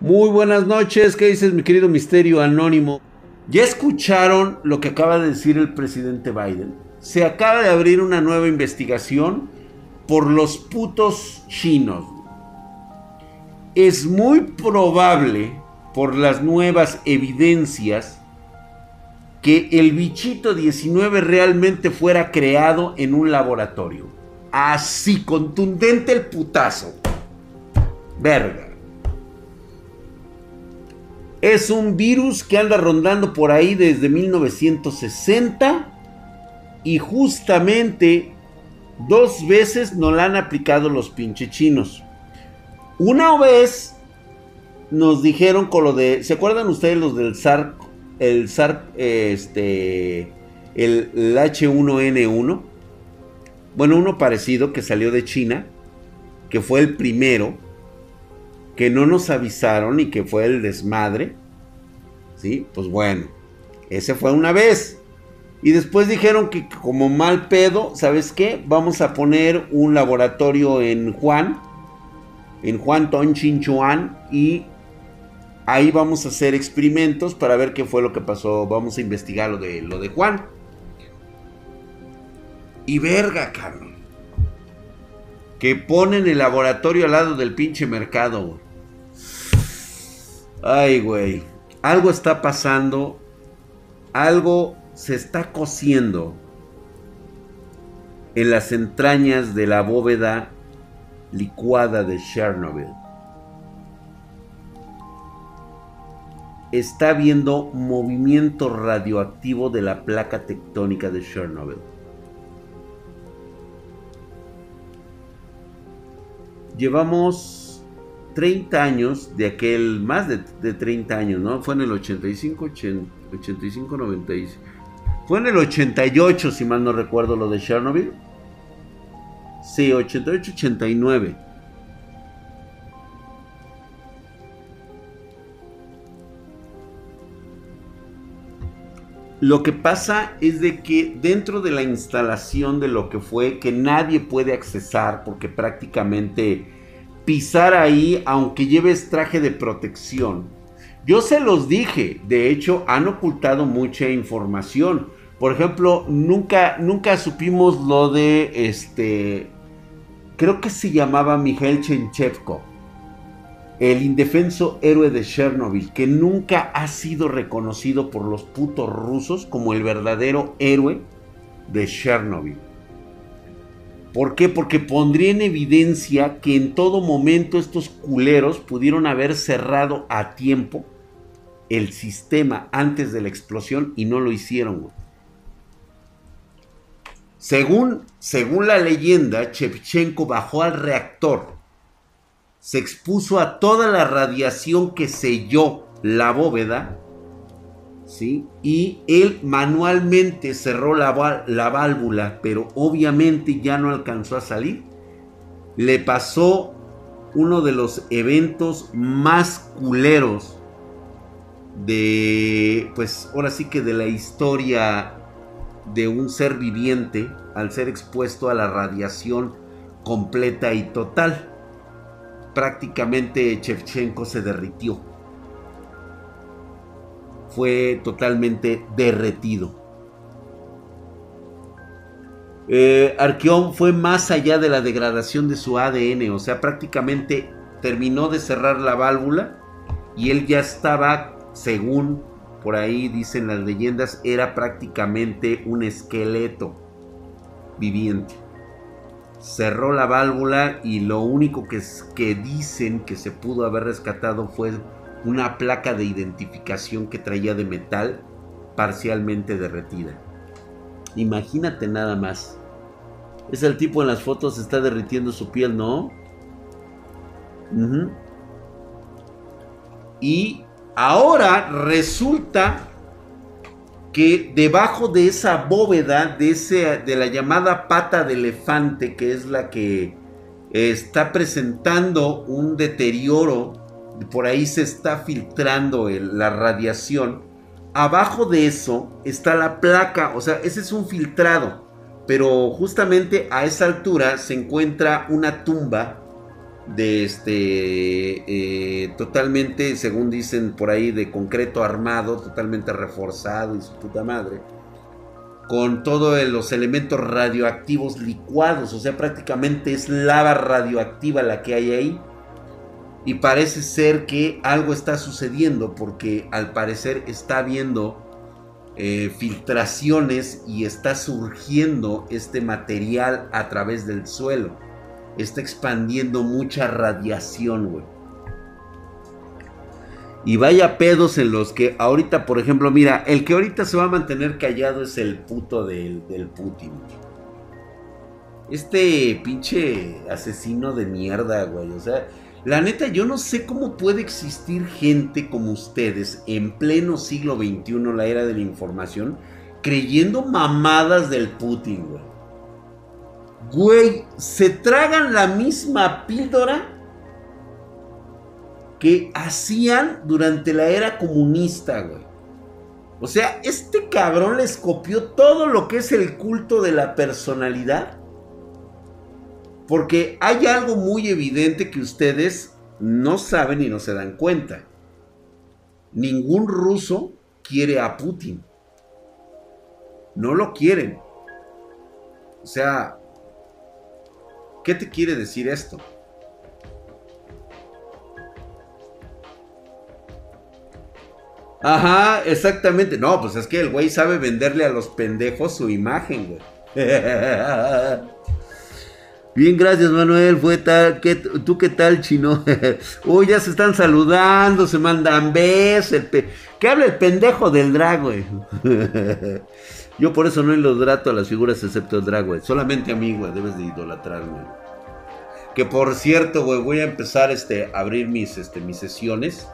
Muy buenas noches, ¿qué dices mi querido misterio anónimo? ¿Ya escucharon lo que acaba de decir el presidente Biden? Se acaba de abrir una nueva investigación por los putos chinos. Es muy probable, por las nuevas evidencias, que el bichito 19 realmente fuera creado en un laboratorio. Así contundente el putazo. Verga. Es un virus que anda rondando por ahí desde 1960 y justamente dos veces no la han aplicado los pinches chinos. Una vez nos dijeron con lo de, ¿se acuerdan ustedes los del SARC? El SARC, este, el H1N1. Bueno, uno parecido que salió de China, que fue el primero que no nos avisaron y que fue el desmadre. ¿Sí? Pues bueno, ese fue una vez. Y después dijeron que como mal pedo, ¿sabes qué? Vamos a poner un laboratorio en Juan, en Juan Ton Chin Chuan, y ahí vamos a hacer experimentos para ver qué fue lo que pasó. Vamos a investigar lo de, lo de Juan. Y verga, cabrón. Que ponen el laboratorio al lado del pinche mercado. Ay, güey. Algo está pasando. Algo se está cociendo en las entrañas de la bóveda licuada de Chernobyl. Está habiendo movimiento radioactivo de la placa tectónica de Chernobyl. Llevamos 30 años de aquel, más de, 30 años, ¿no? Fue en el 85, 85, 96. Fue en el 88, si mal no recuerdo, lo de Chernobyl. Sí, 88, 89. Lo que pasa es de que dentro de la instalación de lo que fue, que nadie puede accesar porque prácticamente pisar ahí aunque lleves traje de protección. Yo se los dije, de hecho han ocultado mucha información. Por ejemplo, nunca, nunca supimos lo de este, creo que se llamaba Mikhail Chenchevko, el indefenso héroe de Chernobyl, que nunca ha sido reconocido por los putos rusos como el verdadero héroe de Chernobyl. ¿Por qué? Porque pondría en evidencia que en todo momento estos culeros pudieron haber cerrado a tiempo el sistema antes de la explosión y no lo hicieron. Según, según la leyenda, Chevchenko bajó al reactor, se expuso a toda la radiación que selló la bóveda y él manualmente cerró la, la válvula, pero obviamente ya no alcanzó a salir. Le pasó uno de los eventos más culeros de, pues ahora sí que de la historia de un ser viviente al ser expuesto a la radiación completa y total. Prácticamente Chevchenko se derritió fue totalmente derretido. Eh, Arqueón fue más allá de la degradación de su ADN, o sea, prácticamente terminó de cerrar la válvula y él ya estaba, según por ahí dicen las leyendas, era prácticamente un esqueleto viviente. Cerró la válvula y lo único que, que dicen que se pudo haber rescatado fue una placa de identificación que traía de metal parcialmente derretida. Imagínate nada más. Es el tipo en las fotos está derritiendo su piel, ¿no? Y ahora resulta que debajo de esa bóveda, de, ese, de la llamada pata de elefante, que es la que está presentando un deterioro por ahí se está filtrando la radiación. Abajo de eso está la placa, o sea, ese es un filtrado. Pero justamente a esa altura se encuentra una tumba de este eh, totalmente, según dicen por ahí, de concreto armado, totalmente reforzado y su puta madre, con todos los elementos radioactivos licuados, o sea, prácticamente es lava radioactiva la que hay ahí. Y parece ser que algo está sucediendo porque al parecer está habiendo eh, filtraciones y está surgiendo este material a través del suelo está expandiendo mucha radiación, güey. Y vaya pedos en los que ahorita, por ejemplo, mira, el que ahorita se va a mantener callado es el puto del, del Putin. Este pinche asesino de mierda, güey. O sea, la neta, yo no sé cómo puede existir gente como ustedes en pleno siglo XXI, la era de la información, creyendo mamadas del Putin, güey. Güey, se tragan la misma píldora que hacían durante la era comunista, güey. O sea, este cabrón les copió todo lo que es el culto de la personalidad. Porque hay algo muy evidente que ustedes no saben y no se dan cuenta. Ningún ruso quiere a Putin. No lo quieren. O sea, ¿Qué te quiere decir esto? Ajá, exactamente. No, pues es que el güey sabe venderle a los pendejos su imagen, güey. Bien, gracias Manuel. Fue tal, ¿qué, ¿tú qué tal, chino? Uy, ya se están saludando, se mandan besos. ¿Qué habla el pendejo del drag, güey? Yo por eso no idolatrato a las figuras excepto el drag, güey. Solamente a mí, güey, debes de idolatrarme. Que por cierto, güey, voy a empezar este, a abrir mis, este, sesiones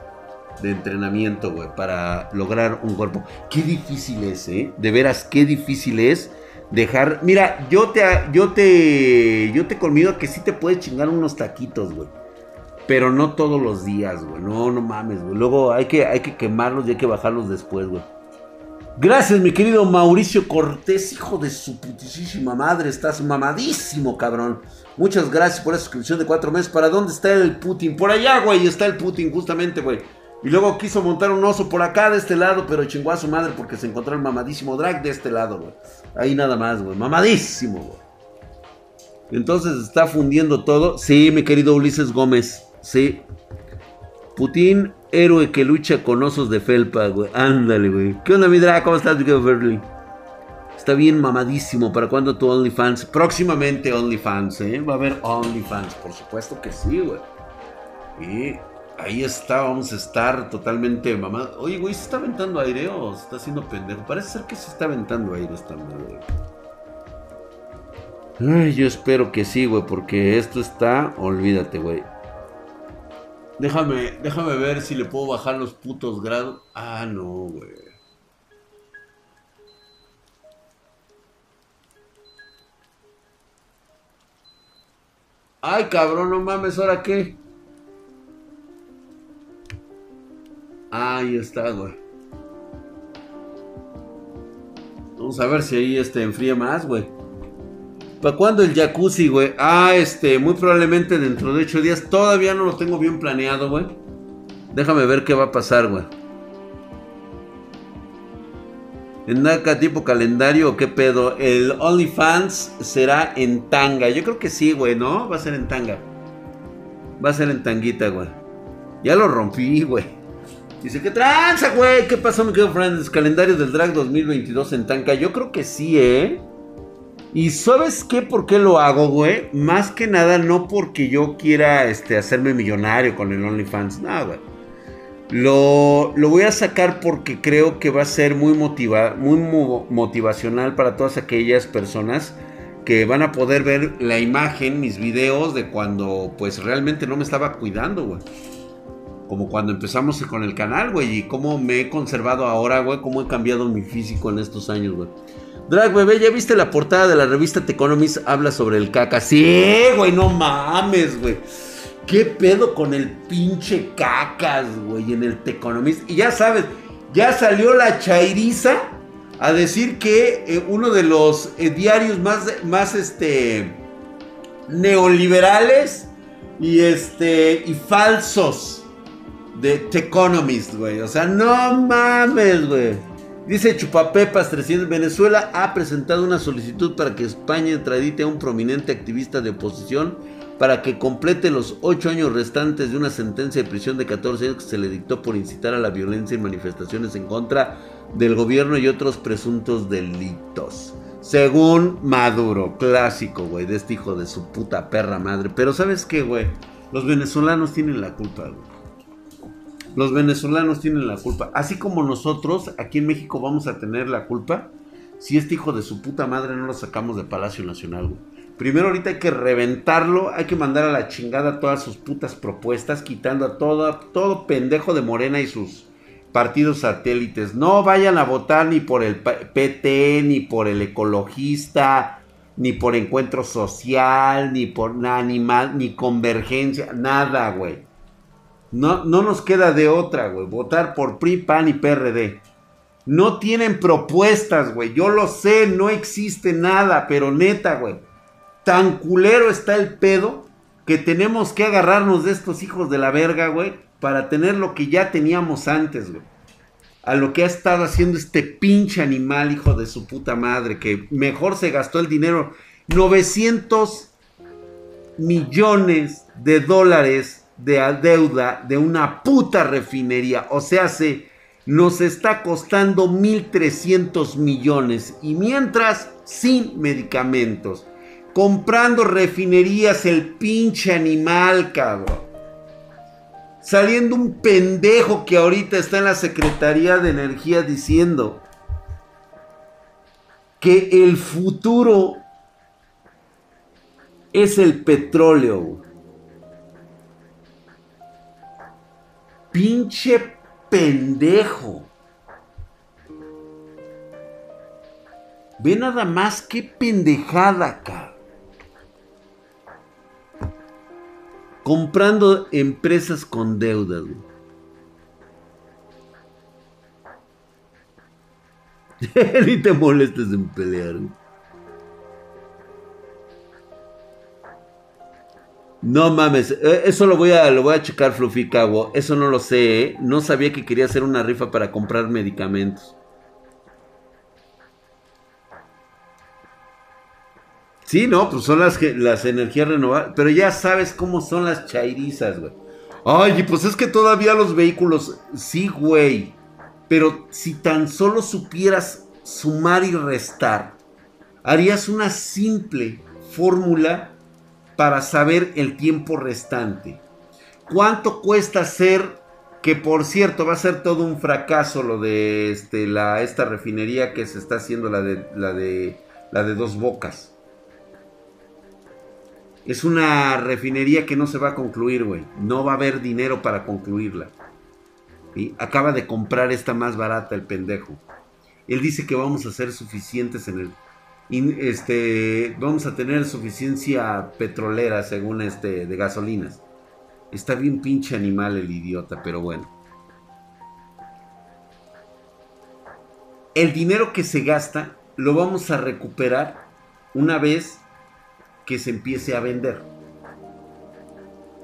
de entrenamiento, güey, para lograr un cuerpo. Qué difícil es, ¿eh? De veras, qué difícil es dejar... Mira, yo te, yo te, yo te conmigo que sí te puedes chingar unos taquitos, güey. Pero no todos los días, güey. No, no mames, güey. Luego hay que, hay que quemarlos y hay que bajarlos después, güey. Gracias, mi querido Mauricio Cortés, hijo de su putísima madre. Estás mamadísimo, cabrón. Muchas gracias por esa suscripción de cuatro meses. ¿Para dónde está el Putin? Por allá, güey, está el Putin, justamente, güey. Y luego quiso montar un oso por acá de este lado, pero chingó a su madre porque se encontró el mamadísimo drag de este lado, güey. Ahí nada más, güey. Mamadísimo, güey. Entonces está fundiendo todo. Sí, mi querido Ulises Gómez. Sí. Putin héroe que lucha con osos de felpa, güey. Ándale, güey. ¿Qué onda, mi drag? ¿Cómo estás, Miguel Berlin? Está bien mamadísimo. ¿Para cuándo tu OnlyFans? Próximamente OnlyFans, ¿eh? Va a haber OnlyFans, por supuesto que sí, güey. Y ahí está, vamos a estar totalmente mamados. Oye, güey, ¿se está aventando aire o se está haciendo pendejo? Parece ser que se está aventando aire esta madre. Ay, yo espero que sí, güey, porque esto está, olvídate, güey. Déjame, déjame ver si le puedo bajar los putos grados. Ah, no, güey. Ay, cabrón, no mames, ¿ahora qué? Ahí está, güey. Vamos a ver si ahí este enfría más, güey. ¿Para cuándo el jacuzzi, güey? Ah, este, muy probablemente dentro de ocho días. Todavía no lo tengo bien planeado, güey. Déjame ver qué va a pasar, güey. ¿En NACA tipo calendario o qué pedo? El OnlyFans será en tanga. Yo creo que sí, güey, ¿no? Va a ser en tanga. Va a ser en tanguita, güey. Ya lo rompí, güey. Dice, ¿qué tranza, güey? ¿Qué pasó, mi querido friends? Calendario del Drag 2022 en tanga. Yo creo que sí, ¿eh? Y ¿sabes qué? ¿Por qué lo hago, güey? Más que nada no porque yo quiera este, hacerme millonario con el OnlyFans. No, güey. Lo, lo, voy a sacar porque creo que va a ser muy, motiva, muy motivacional para todas aquellas personas que van a poder ver la imagen, mis videos de cuando pues realmente no me estaba cuidando, güey. Como cuando empezamos con el canal, güey, y cómo me he conservado ahora, güey, cómo he cambiado mi físico en estos años, güey. Drag, bebé, ¿ya viste la portada de la revista The Economist? Habla sobre el caca. Sí, güey, no mames, güey. ¿Qué pedo con el pinche cacas, güey, en el The Economist? Y ya sabes, ya salió la chairiza a decir que eh, uno de los eh, diarios más, más, este, neoliberales Y este, y falsos de The Economist, güey. O sea, no mames, güey. Dice Chupapepas 300, Venezuela ha presentado una solicitud para que España extradite a un prominente activista de oposición para que complete los 8 años restantes de una sentencia de prisión de 14 años que se le dictó por incitar a la violencia y manifestaciones en contra del gobierno y otros presuntos delitos. Según Maduro, clásico, güey, de este hijo de su puta perra madre. Pero ¿sabes qué, güey? Los venezolanos tienen la culpa, güey. Los venezolanos tienen la culpa. Así como nosotros aquí en México vamos a tener la culpa si este hijo de su puta madre no lo sacamos de Palacio Nacional, Primero ahorita hay que reventarlo, hay que mandar a la chingada todas sus putas propuestas, quitando a todo, todo pendejo de Morena y sus partidos satélites. No vayan a votar ni por el PT, ni por el ecologista, ni por encuentro social, ni por animal, ni convergencia, nada, güey. No, no nos queda de otra, güey. Votar por PRI, PAN y PRD. No tienen propuestas, güey. Yo lo sé, no existe nada, pero neta, güey. Tan culero está el pedo que tenemos que agarrarnos de estos hijos de la verga, güey, para tener lo que ya teníamos antes, güey. A lo que ha estado haciendo este pinche animal, hijo de su puta madre, que mejor se gastó el dinero. 900 millones de dólares de deuda de una puta refinería. O sea, se nos está costando 1.300 millones. Y mientras, sin medicamentos. Comprando refinerías el pinche animal, cabrón. Saliendo un pendejo que ahorita está en la Secretaría de Energía diciendo que el futuro es el petróleo. Pinche pendejo. Ve nada más qué pendejada acá. Comprando empresas con deuda. Ni te molestes en pelear. No mames, eh, eso lo voy a, lo voy a checar, Fluffy Cago. Eso no lo sé, ¿eh? No sabía que quería hacer una rifa para comprar medicamentos. Sí, no, pues son las, las energías renovables. Pero ya sabes cómo son las chairizas, güey. Ay, pues es que todavía los vehículos. Sí, güey. Pero si tan solo supieras sumar y restar, harías una simple fórmula para saber el tiempo restante. ¿Cuánto cuesta hacer, que por cierto va a ser todo un fracaso lo de este, la, esta refinería que se está haciendo, la de, la de, la de dos bocas? Es una refinería que no se va a concluir, güey. No va a haber dinero para concluirla. Acaba de comprar esta más barata el pendejo. Él dice que vamos a ser suficientes en el este, vamos a tener suficiencia petrolera según este de gasolinas. Está bien pinche animal el idiota, pero bueno. El dinero que se gasta lo vamos a recuperar una vez que se empiece a vender.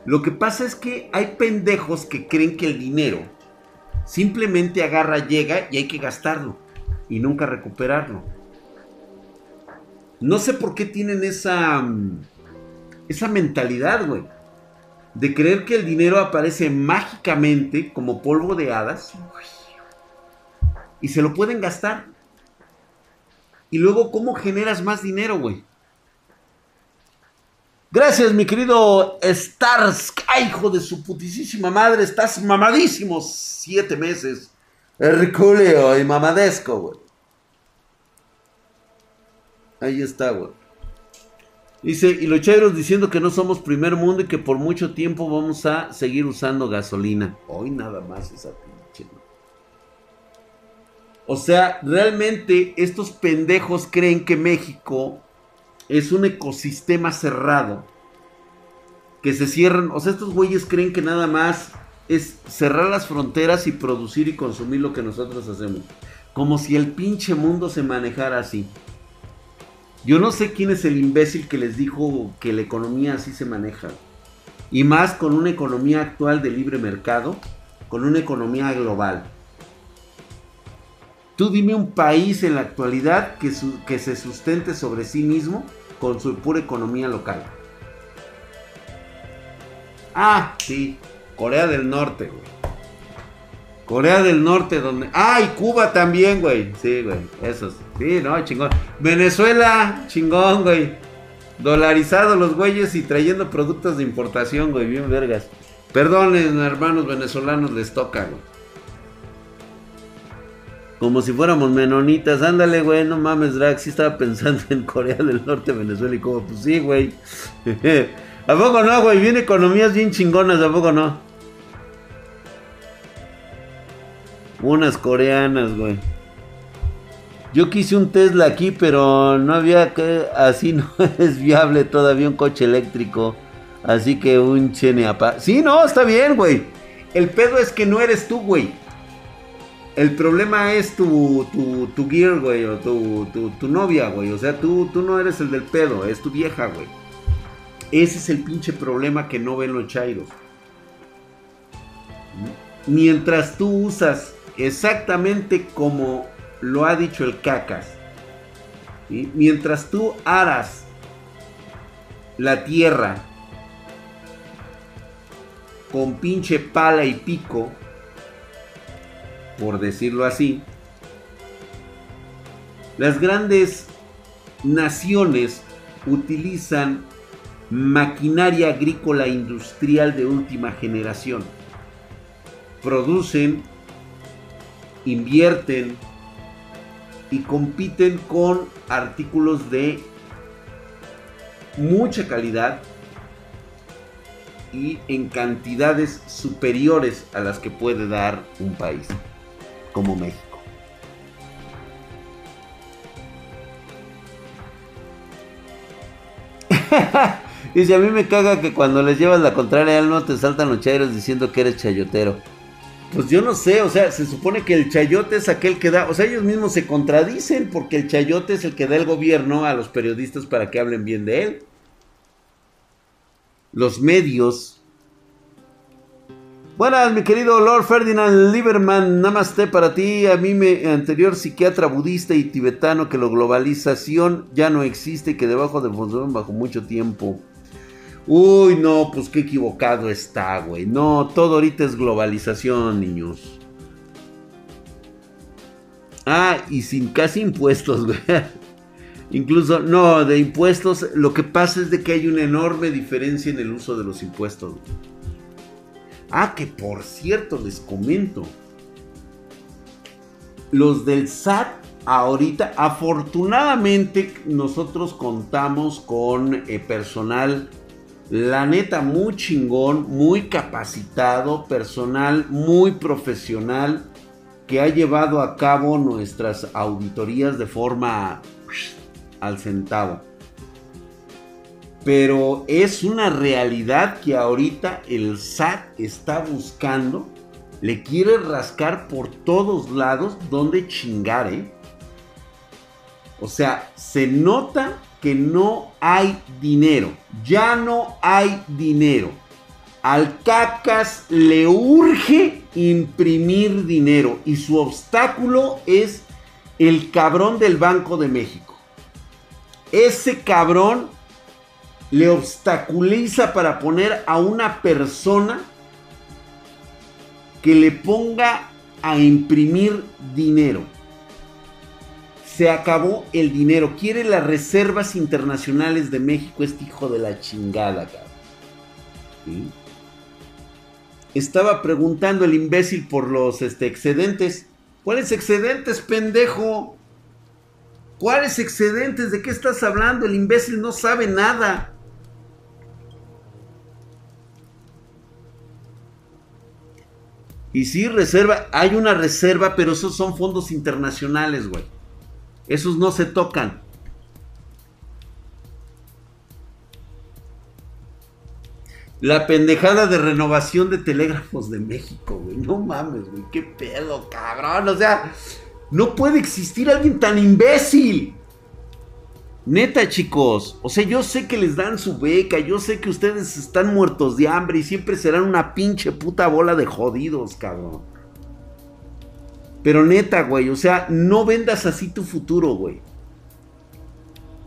Lo que pasa es que hay pendejos que creen que el dinero simplemente agarra, llega y hay que gastarlo y nunca recuperarlo. No sé por qué tienen esa, mm, esa mentalidad, güey. De creer que el dinero aparece mágicamente como polvo de hadas y se lo pueden gastar. Y luego, ¿cómo generas más dinero, güey? Gracias, mi querido Stars. ¡Ay, hijo de su putísima madre! Estás mamadísimo siete meses. Herculeo y mamadesco, güey. Ahí está, güey. Dice, y los chairos diciendo que no somos primer mundo y que por mucho tiempo vamos a seguir usando gasolina. Hoy nada más esa pinche. O sea, realmente estos pendejos creen que México es un ecosistema cerrado. Que se cierran. O sea, estos güeyes creen que nada más es cerrar las fronteras y producir y consumir lo que nosotros hacemos. Como si el pinche mundo se manejara así. Yo no sé quién es el imbécil que les dijo que la economía así se maneja. Y más con una economía actual de libre mercado, con una economía global. Tú dime un país en la actualidad que, se sustente sobre sí mismo con su pura economía local. Ah, sí, Corea del Norte, güey. Corea del Norte, donde. Ah, y Cuba también, güey. Sí, güey. Esos. Sí, no, chingón. Venezuela, chingón, güey. Dolarizado los güeyes y trayendo productos de importación, güey. Bien vergas. Perdonen, hermanos venezolanos, les toca, güey. Como si fuéramos menonitas. Ándale, güey, no mames, Drag. Sí estaba pensando en Corea del Norte, Venezuela y Cuba. Pues sí, güey. ¿A poco no, güey? Viene economías bien chingonas, ¿a poco no? Unas coreanas, güey. Yo quise un Tesla aquí, pero no había que. Así no es viable todavía un coche eléctrico. Así que un Cheneapa. Sí, no, está bien, güey. El pedo es que no eres tú, güey. El problema es tu, tu, tu gear, güey, o tu, tu, tu, novia, güey. O sea, tú, tú no eres el del pedo, es tu vieja, güey. Ese es el pinche problema que no ven los chairos. Mientras tú usas exactamente como lo ha dicho el cacas. Mientras tú aras la tierra con pinche pala y pico, por decirlo así, las grandes naciones utilizan maquinaria agrícola industrial de última generación. Producen invierten y compiten con artículos de mucha calidad y en cantidades superiores a las que puede dar un país como México. Dice, a mí me caga que cuando les llevas la contraria al no te saltan los chairos diciendo que eres chayotero. Pues yo no sé, o sea, se supone que el chayote es aquel que da, o sea, ellos mismos se contradicen porque el chayote es el que da el gobierno a los periodistas para que hablen bien de él. Los medios. Buenas, mi querido Lord Ferdinand Lieberman, namaste para ti, a mí me anterior psiquiatra budista y tibetano que la globalización ya no existe y que debajo de bajo mucho tiempo. Uy, no, pues qué equivocado está, güey. No, todo ahorita es globalización, niños. Ah, y sin casi impuestos, güey. Incluso, no, de impuestos, lo que pasa es de que hay una enorme diferencia en el uso de los impuestos. Ah, que por cierto, les comento. Los del SAT ahorita, afortunadamente, nosotros contamos con eh, personal la neta, muy chingón, muy capacitado, personal muy profesional que ha llevado a cabo nuestras auditorías de forma al centavo. Pero es una realidad que ahorita el SAT está buscando, le quiere rascar por todos lados donde chingar, ¿eh? O sea, se nota que no hay dinero. Ya no hay dinero. Al cacas le urge imprimir dinero y su obstáculo es el cabrón del Banco de México. Ese cabrón le obstaculiza para poner a una persona que le ponga a imprimir dinero se acabó el dinero. Quiere las reservas internacionales de México, este hijo de la chingada, cabrón. Estaba preguntando el imbécil por los este, excedentes. ¿Cuáles excedentes, pendejo? ¿Cuáles excedentes? ¿De qué estás hablando? El imbécil no sabe nada. Y sí, reserva, hay una reserva, pero esos son fondos internacionales, güey. Esos no se tocan. La pendejada de renovación de telégrafos de México, güey. No mames, güey. Qué pedo, cabrón. O sea, no puede existir alguien tan imbécil. Neta, chicos. O sea, yo sé que les dan su beca. Yo sé que ustedes están muertos de hambre y siempre serán una pinche puta bola de jodidos, cabrón. Pero neta, güey. O sea, no vendas así tu futuro, güey.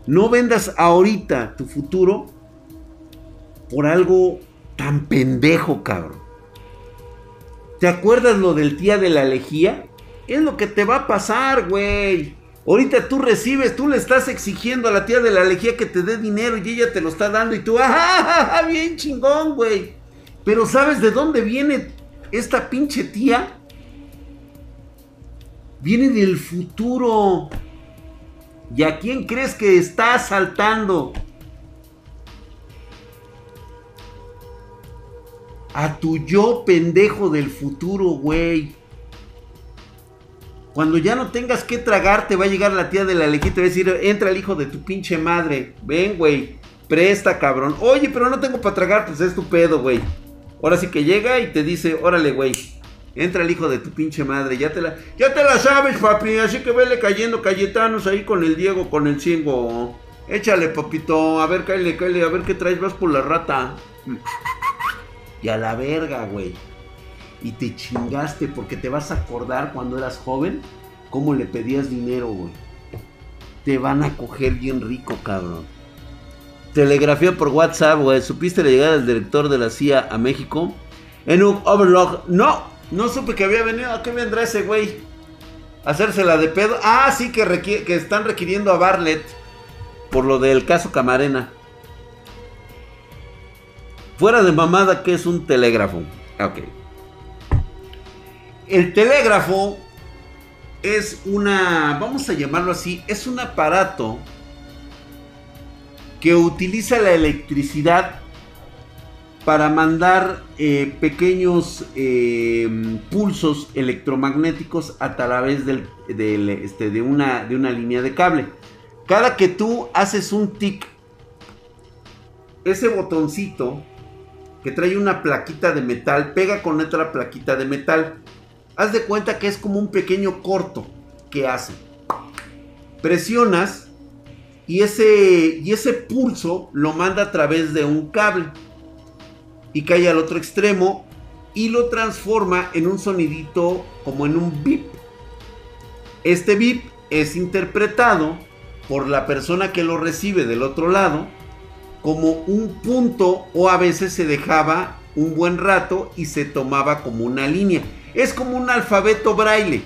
No vendas ahorita tu futuro por algo tan pendejo, cabrón. ¿Te acuerdas lo del tía de la lejía? Es lo que te va a pasar, güey. Ahorita tú recibes, tú le estás exigiendo a la tía de la lejía que te dé dinero y ella te lo está dando y tú, ¡ah, bien chingón, güey! Pero ¿sabes de dónde viene esta pinche tía? Viene del futuro. ¿Y a quién crees que está asaltando? A tu yo pendejo del futuro, güey. Cuando ya no tengas que tragar, te va a llegar la tía de la lejita y va a decir, entra el hijo de tu pinche madre. Ven, güey. Presta, cabrón. Oye, pero no tengo para tragar, pues es tu pedo, güey. Ahora sí que llega y te dice, órale, güey. Entra el hijo de tu pinche madre. Ya te la, ya te la sabes, papi. Así que vele cayendo Cayetanos ahí con el Diego, con el Cingo. Échale, papito. A ver, cállale, cállale. A ver qué traes. Vas por la rata. Y a la verga, güey y te chingaste porque te vas a acordar cuando eras joven cómo le pedías dinero, güey. Te van a coger bien rico, cabrón. Telegrafía por WhatsApp, güey. ¿Supiste la llegada del director de la CIA a México? En un overlog. No, no supe que había venido. ¿A qué vendrá ese güey? Hacérsela de pedo. Ah, sí, que, están requiriendo a Bartlett por lo del caso Camarena. Fuera de mamada, que es un telégrafo? Ok. El telégrafo es una, vamos a llamarlo así, es un aparato que utiliza la electricidad para mandar eh, pequeños eh, pulsos electromagnéticos a través este, de, una, línea de cable. Cada que tú haces un tic, ese botoncito que trae una plaquita de metal pega con otra plaquita de metal haz de cuenta que es como un pequeño corto que hace. Presionas y ese pulso lo manda a través de un cable y cae al otro extremo y lo transforma en un sonidito como en un bip. Este bip es interpretado por la persona que lo recibe del otro lado como un punto o a veces se dejaba un buen rato y se tomaba como una línea. Es como un alfabeto braille.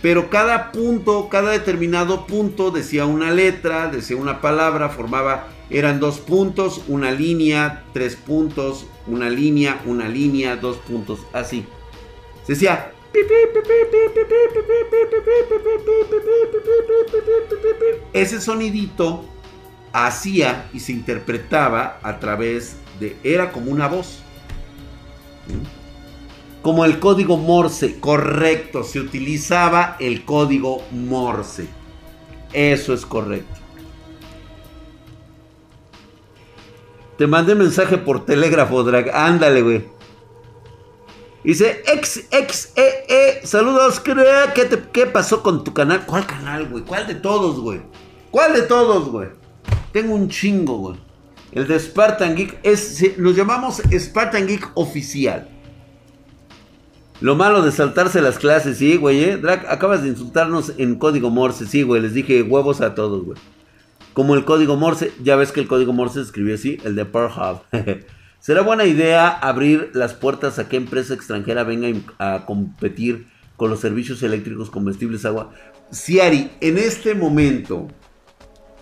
Pero cada punto, cada determinado punto decía una letra, decía una palabra, formaba, eran dos puntos, una línea, tres puntos, una línea, una línea, dos puntos, así. Se decía... Ese sonidito hacía y se interpretaba a través de... Era como una voz. Como el código Morse, correcto, se utilizaba el código Morse. Eso es correcto. Te mandé mensaje por telégrafo, Drag. Ándale, güey. Dice, ex, ex, e, e. Saludos, ¿qué, ¿qué pasó con tu canal? ¿Cuál canal, güey? ¿Cuál de todos, güey? ¿Cuál de todos, güey? Tengo un chingo, güey. El de Spartan Geek es, los llamamos Spartan Geek oficial. Lo malo de saltarse las clases, sí, güey, ¿eh? Drac, acabas de insultarnos en código Morse, sí, güey, les dije huevos a todos, güey. Como el código Morse, ya ves que el código Morse se escribió así, el de Pearl Hub. ¿Será buena idea abrir las puertas a que empresa extranjera venga a competir con los servicios eléctricos, combustibles, agua? Siari, en este momento,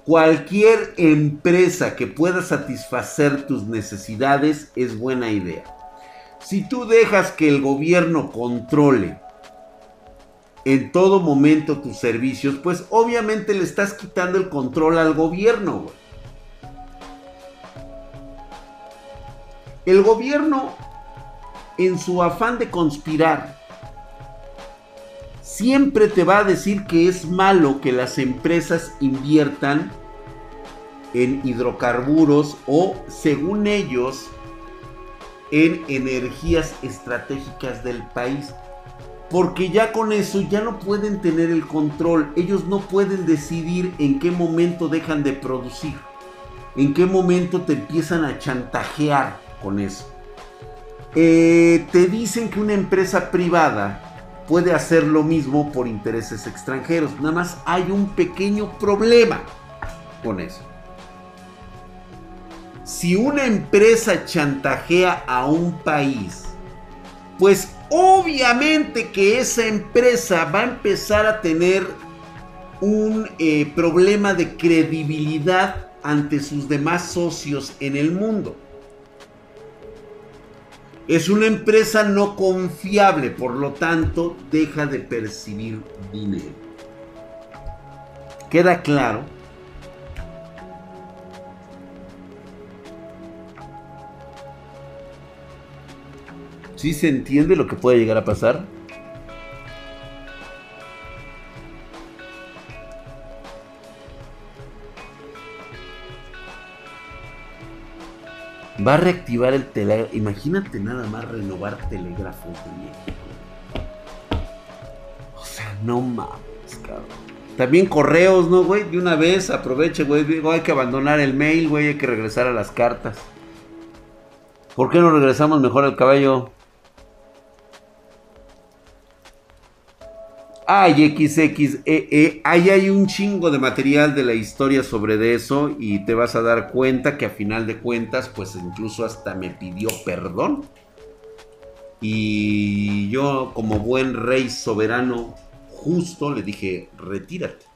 cualquier empresa que pueda satisfacer tus necesidades es buena idea. Si tú dejas que el gobierno controle en todo momento tus servicios, pues obviamente le estás quitando el control al gobierno. El gobierno, en su afán de conspirar, siempre te va a decir que es malo que las empresas inviertan en hidrocarburos o, según ellos, en energías estratégicas del país. Porque ya con eso ya no pueden tener el control. Ellos no pueden decidir en qué momento dejan de producir. En qué momento te empiezan a chantajear con eso. Eh, te dicen que una empresa privada puede hacer lo mismo por intereses extranjeros. Nada más hay un pequeño problema con eso. Si una empresa chantajea a un país, pues obviamente que esa empresa va a empezar a tener un eh, problema de credibilidad ante sus demás socios en el mundo. Es una empresa no confiable, por lo tanto deja de percibir dinero. ¿Queda claro? ¿Sí se entiende lo que puede llegar a pasar? Va a reactivar el telégrafo. Imagínate nada más renovar telégrafos de México. O sea, no mames, cabrón. También correos, ¿no, güey? De una vez, aproveche, güey. hay que abandonar el mail, güey. Hay que regresar a las cartas. ¿Por qué no regresamos mejor al caballo? Ay, XXEE, ahí hay un chingo de material de la historia sobre de eso y te vas a dar cuenta que a final de cuentas, pues incluso hasta me pidió perdón. Y yo como buen rey soberano justo le dije, retírate.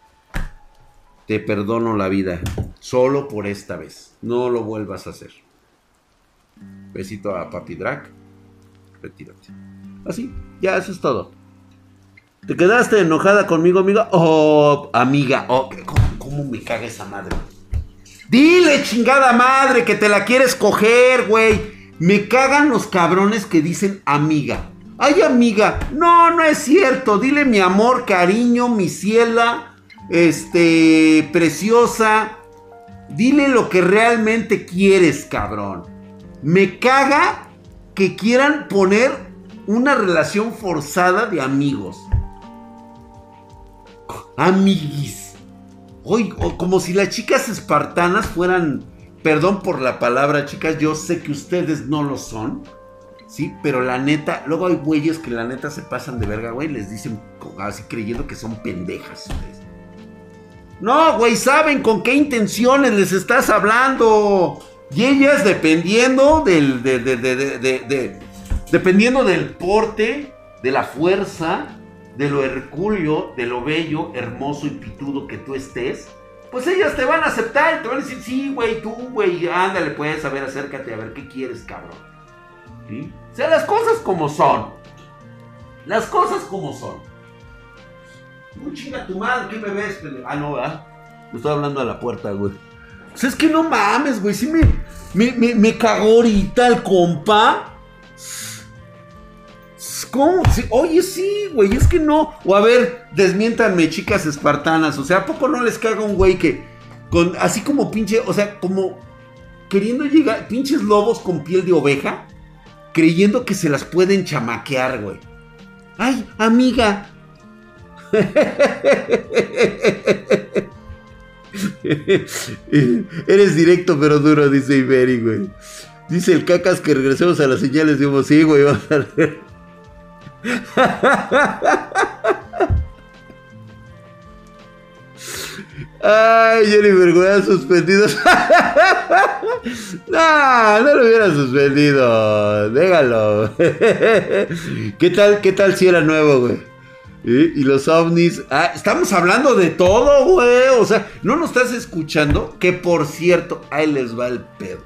Te perdono la vida, solo por esta vez. No lo vuelvas a hacer. Besito a Papi Drac. Retírate. Así, ya eso es todo. ¿Te quedaste enojada conmigo, amiga? Oh, amiga. Oh, ¿cómo, me caga esa madre? Dile, chingada madre, que te la quieres coger, güey. Me cagan los cabrones que dicen amiga. Ay, amiga. No, no es cierto. Dile mi amor, cariño, mi ciela. Este, preciosa. Dile lo que realmente quieres, cabrón. Me caga que quieran poner una relación forzada de amigos amiguis. Hoy, como si las chicas espartanas fueran, perdón por la palabra, chicas, yo sé que ustedes no lo son, ¿sí? Pero la neta, luego hay güeyes que la neta se pasan de verga, güey, les dicen así creyendo que son pendejas No, güey, saben con qué intenciones les estás hablando. Y ellas, dependiendo del, de, de, de, dependiendo del porte, de la fuerza, de lo hercúleo, de lo bello, hermoso y pitudo que tú estés, pues ellas te van a aceptar y te van a decir, sí, güey, tú, güey, ándale, puedes, a ver, acércate, a ver qué quieres, cabrón. ¿Sí? O sea, las cosas como son. Las cosas como son. No chinga tu madre, ¿qué me ves? Ah, no, ¿verdad? Me estoy hablando a la puerta, güey. O sea, es que no mames, güey, sí me, me, me, me cagó ahorita el compa. ¿Cómo? oye, sí, güey, es que no. O a ver, desmiéntanme, chicas espartanas. O sea, ¿a poco no les caga un güey que, con, así como pinche, o sea, como queriendo llegar, pinches lobos con piel de oveja, creyendo que se las pueden chamaquear, güey. Ay, amiga. Eres directo pero duro, dice Iberi, güey. Dice el cacas que regresemos a las señales. Digo, sí, güey, vamos a ver. Ay, Jennifer, hubieran suspendido. no, no lo hubiera suspendido. Déjalo. ¿Qué tal, qué tal si era nuevo, güey? Y los ovnis. Ah, estamos hablando de todo, güey. O sea, ¿no nos estás escuchando? Que por cierto, ahí les va el pedo.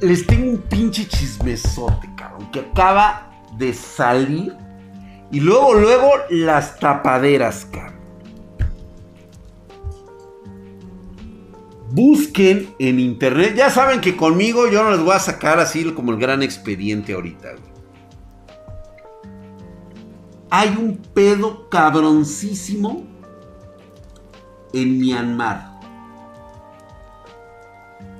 Les tengo un pinche chismesote. Que acaba de salir. Y luego, luego, las tapaderas, cabrón. Busquen en internet. Ya saben que conmigo yo no les voy a sacar así como el gran expediente ahorita. Hay un pedo cabroncísimo en Myanmar.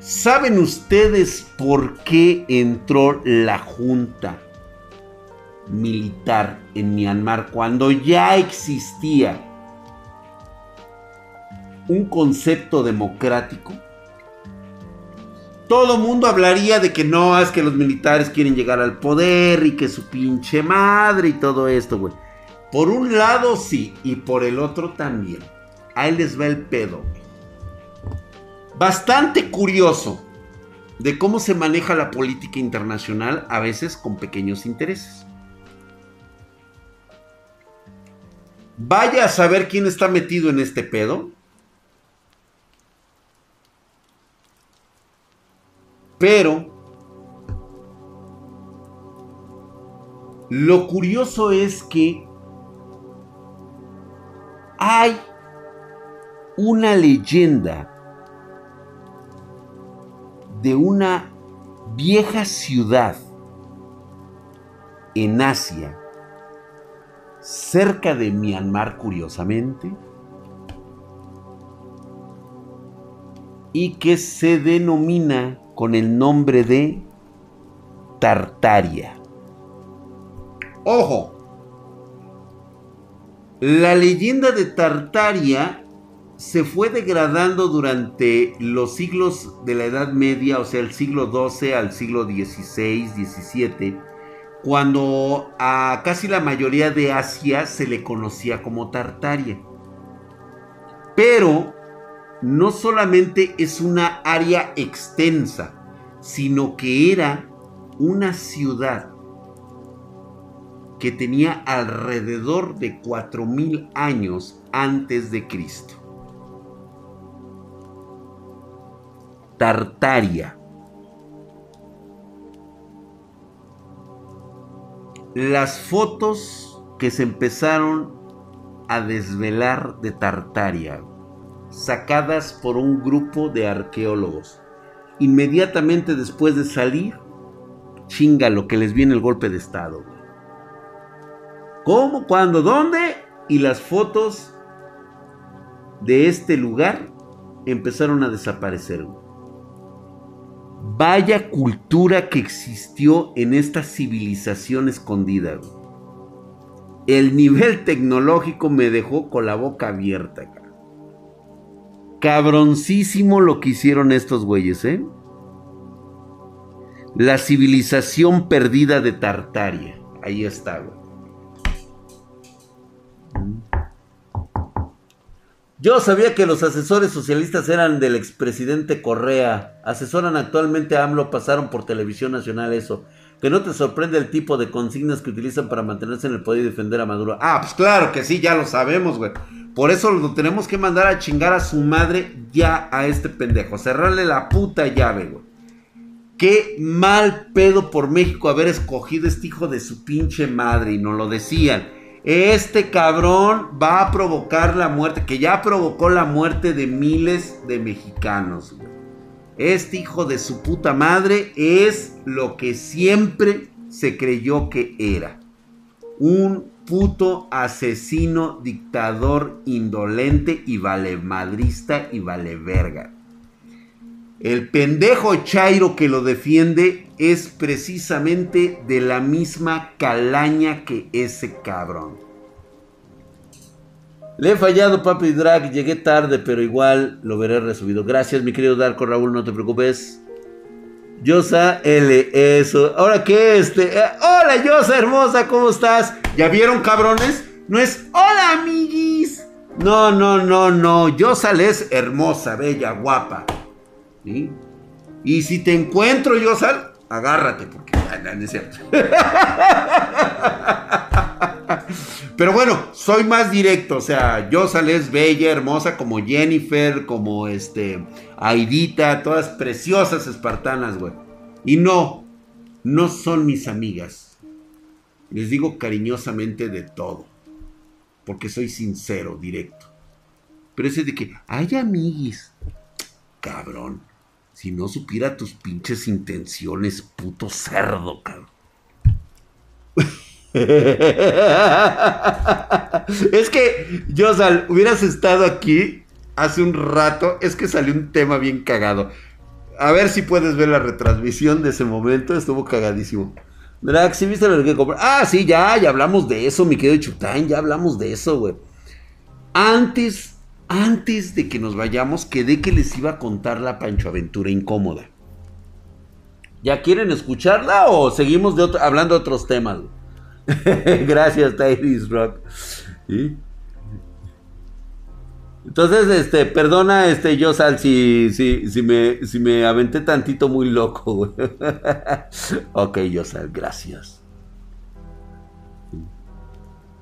¿Saben ustedes por qué entró la Junta militar en Myanmar cuando ya existía un concepto democrático, todo mundo hablaría de que no, es que los militares quieren llegar al poder y que su pinche madre y todo esto, güey. Por un lado sí, y por el otro también. Ahí les va el pedo, Bastante curioso de cómo se maneja la política internacional, a veces con pequeños intereses. Vaya a saber quién está metido en este pedo. Pero lo curioso es que hay una leyenda de una vieja ciudad en Asia, cerca de Myanmar curiosamente, y que se denomina con el nombre de Tartaria. Ojo, la leyenda de Tartaria se fue degradando durante los siglos de la Edad Media, o sea, el siglo XII al siglo XVI, XVII, cuando a casi la mayoría de Asia se le conocía como Tartaria. Pero no solamente es una área extensa, sino que era una ciudad que tenía alrededor de 4000 años antes de Cristo. Tartaria. Las fotos que se empezaron a desvelar de Tartaria sacadas por un grupo de arqueólogos. Inmediatamente después de salir, chinga lo que les viene el golpe de estado. ¿Cómo? ¿Cuándo? ¿Dónde? Y las fotos de este lugar empezaron a desaparecer. Vaya cultura que existió en esta civilización escondida. El nivel tecnológico me dejó con la boca abierta. Cabroncísimo lo que hicieron estos güeyes, ¿eh? La civilización perdida de Tartaria. Ahí está, güey. Yo sabía que los asesores socialistas eran del expresidente Correa. Asesoran actualmente a AMLO, pasaron por televisión nacional eso. Que no te sorprende el tipo de consignas que utilizan para mantenerse en el poder y defender a Maduro. Ah, pues claro que sí, ya lo sabemos, güey. Por eso lo tenemos que mandar a chingar a su madre ya a este pendejo. Cerrarle la puta llave, güey. Qué mal pedo por México haber escogido este hijo de su pinche madre. Y nos lo decían. Este cabrón va a provocar la muerte, que ya provocó la muerte de miles de mexicanos. Este hijo de su puta madre es lo que siempre se creyó que era. Un puto asesino, dictador, indolente y valemadrista y vale verga. El pendejo Chairo que lo defiende es precisamente de la misma calaña que ese cabrón. Le he fallado, papi Drag. Llegué tarde, pero igual lo veré resubido. Gracias, mi querido Darko Raúl, no te preocupes. Yosa L, eso. Ahora que este. Eh, hola, Yosa hermosa, ¿cómo estás? ¿Ya vieron, cabrones? No es hola, amiguis. No, no, no, no. Yosa es hermosa, bella, guapa. Y si te encuentro, Yosa, agárrate, porque no es cierto. Pero bueno, soy más directo. O sea, Yosa es bella, hermosa, como Jennifer, como este. Aidita, todas preciosas espartanas, güey. Y no, no son mis amigas. Les digo cariñosamente de todo. Porque soy sincero, directo. Pero ese de que, hay amiguis. Cabrón. Si no supiera tus pinches intenciones, puto cerdo, cabrón. es que, Yosal, hubieras estado aquí hace un rato, es que salió un tema bien cagado. A ver si puedes ver la retransmisión de ese momento, estuvo cagadísimo. Drax, ¿sí viste lo que compré? Ah, sí, ya, ya hablamos de eso, mi querido Chután, ya hablamos de eso, güey. Antes, antes de que nos vayamos, quedé que les iba a contar la Pancho Aventura incómoda. ¿Ya quieren escucharla o seguimos hablando de otros temas? Gracias, Tyrese Rock. Entonces, este, perdona, este, yo sal si, si, me, si me aventé tantito muy loco, ok, Yosal, gracias.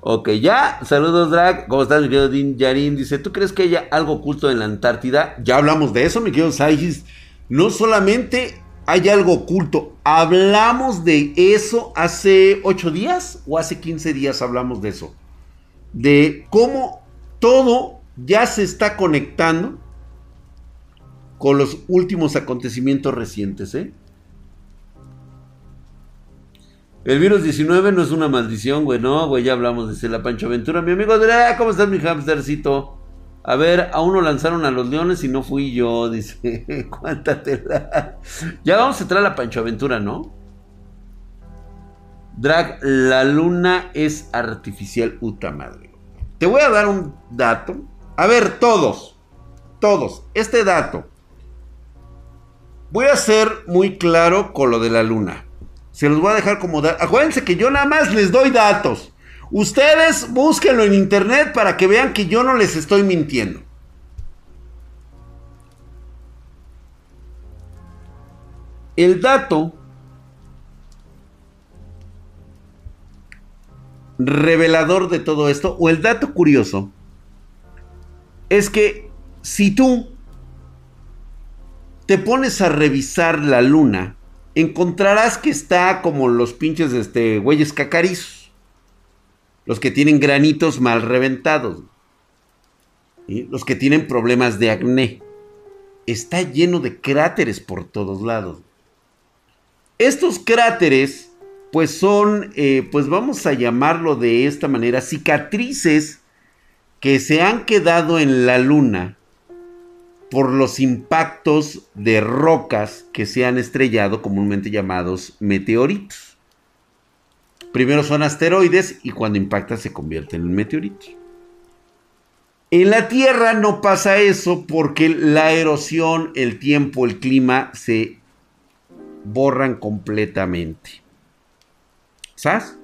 Ok, ya, saludos Drag, ¿cómo estás mi querido Din Yarin? Dice, ¿tú crees que haya algo oculto en la Antártida? Ya hablamos de eso, mi querido Saigis. No solamente hay algo oculto. Hablamos de eso hace 8 días o hace 15 días hablamos de eso. De cómo todo ya se está conectando con los últimos acontecimientos recientes. ¿eh? El virus 19 no es una maldición, güey. No, güey, ya hablamos de la Pancho Aventura. Mi amigo Andrea, ¿cómo estás, mi hamstercito? A ver, a uno lanzaron a los leones y no fui yo, dice. Cuántatela. Ya vamos a entrar a la Pancho Aventura, ¿no? Drag, la luna es artificial, puta madre. Te voy a dar un dato. A ver, todos. Todos. Este dato. Voy a ser muy claro con lo de la luna. Se los voy a dejar como dato. Acuérdense que yo nada más les doy datos. Ustedes búsquenlo en internet para que vean que yo no les estoy mintiendo. El dato revelador de todo esto, o el dato curioso, es que si tú te pones a revisar la luna, encontrarás que está como los pinches este, güeyes cacarizos los que tienen granitos mal reventados, los que tienen problemas de acné. Está lleno de cráteres por todos lados. Estos cráteres, pues son, eh, pues vamos a llamarlo de esta manera, cicatrices que se han quedado en la luna por los impactos de rocas que se han estrellado, comúnmente llamados meteoritos. Primero son asteroides y cuando impactan se convierten en meteoritos. En la Tierra no pasa eso porque la erosión, el tiempo, el clima se borran completamente. ¿Sabes?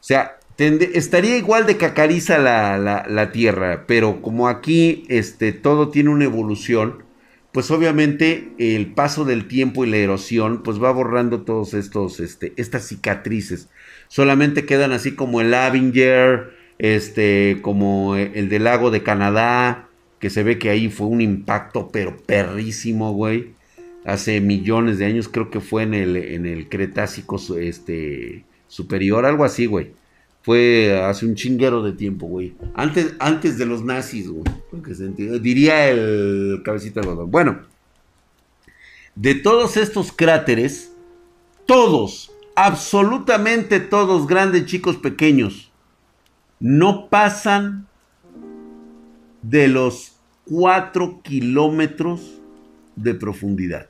O sea, estaría igual de cacariza la, la, Tierra, pero como aquí este, todo tiene una evolución, pues obviamente el paso del tiempo y la erosión, pues va borrando todos estos, este, estas cicatrices. Solamente quedan así como el Avinger, este, como el del lago de Canadá, que se ve que ahí fue un impacto, pero perrísimo, güey. Hace millones de años, creo que fue en el, en el Cretácico este, superior, algo así, güey. Fue hace un chinguero de tiempo, güey. Antes, antes de los nazis, güey. Diría el cabecita de algodón. Bueno, de todos estos cráteres, todos, absolutamente todos, grandes, chicos, pequeños, no pasan de los 4 kilómetros de profundidad.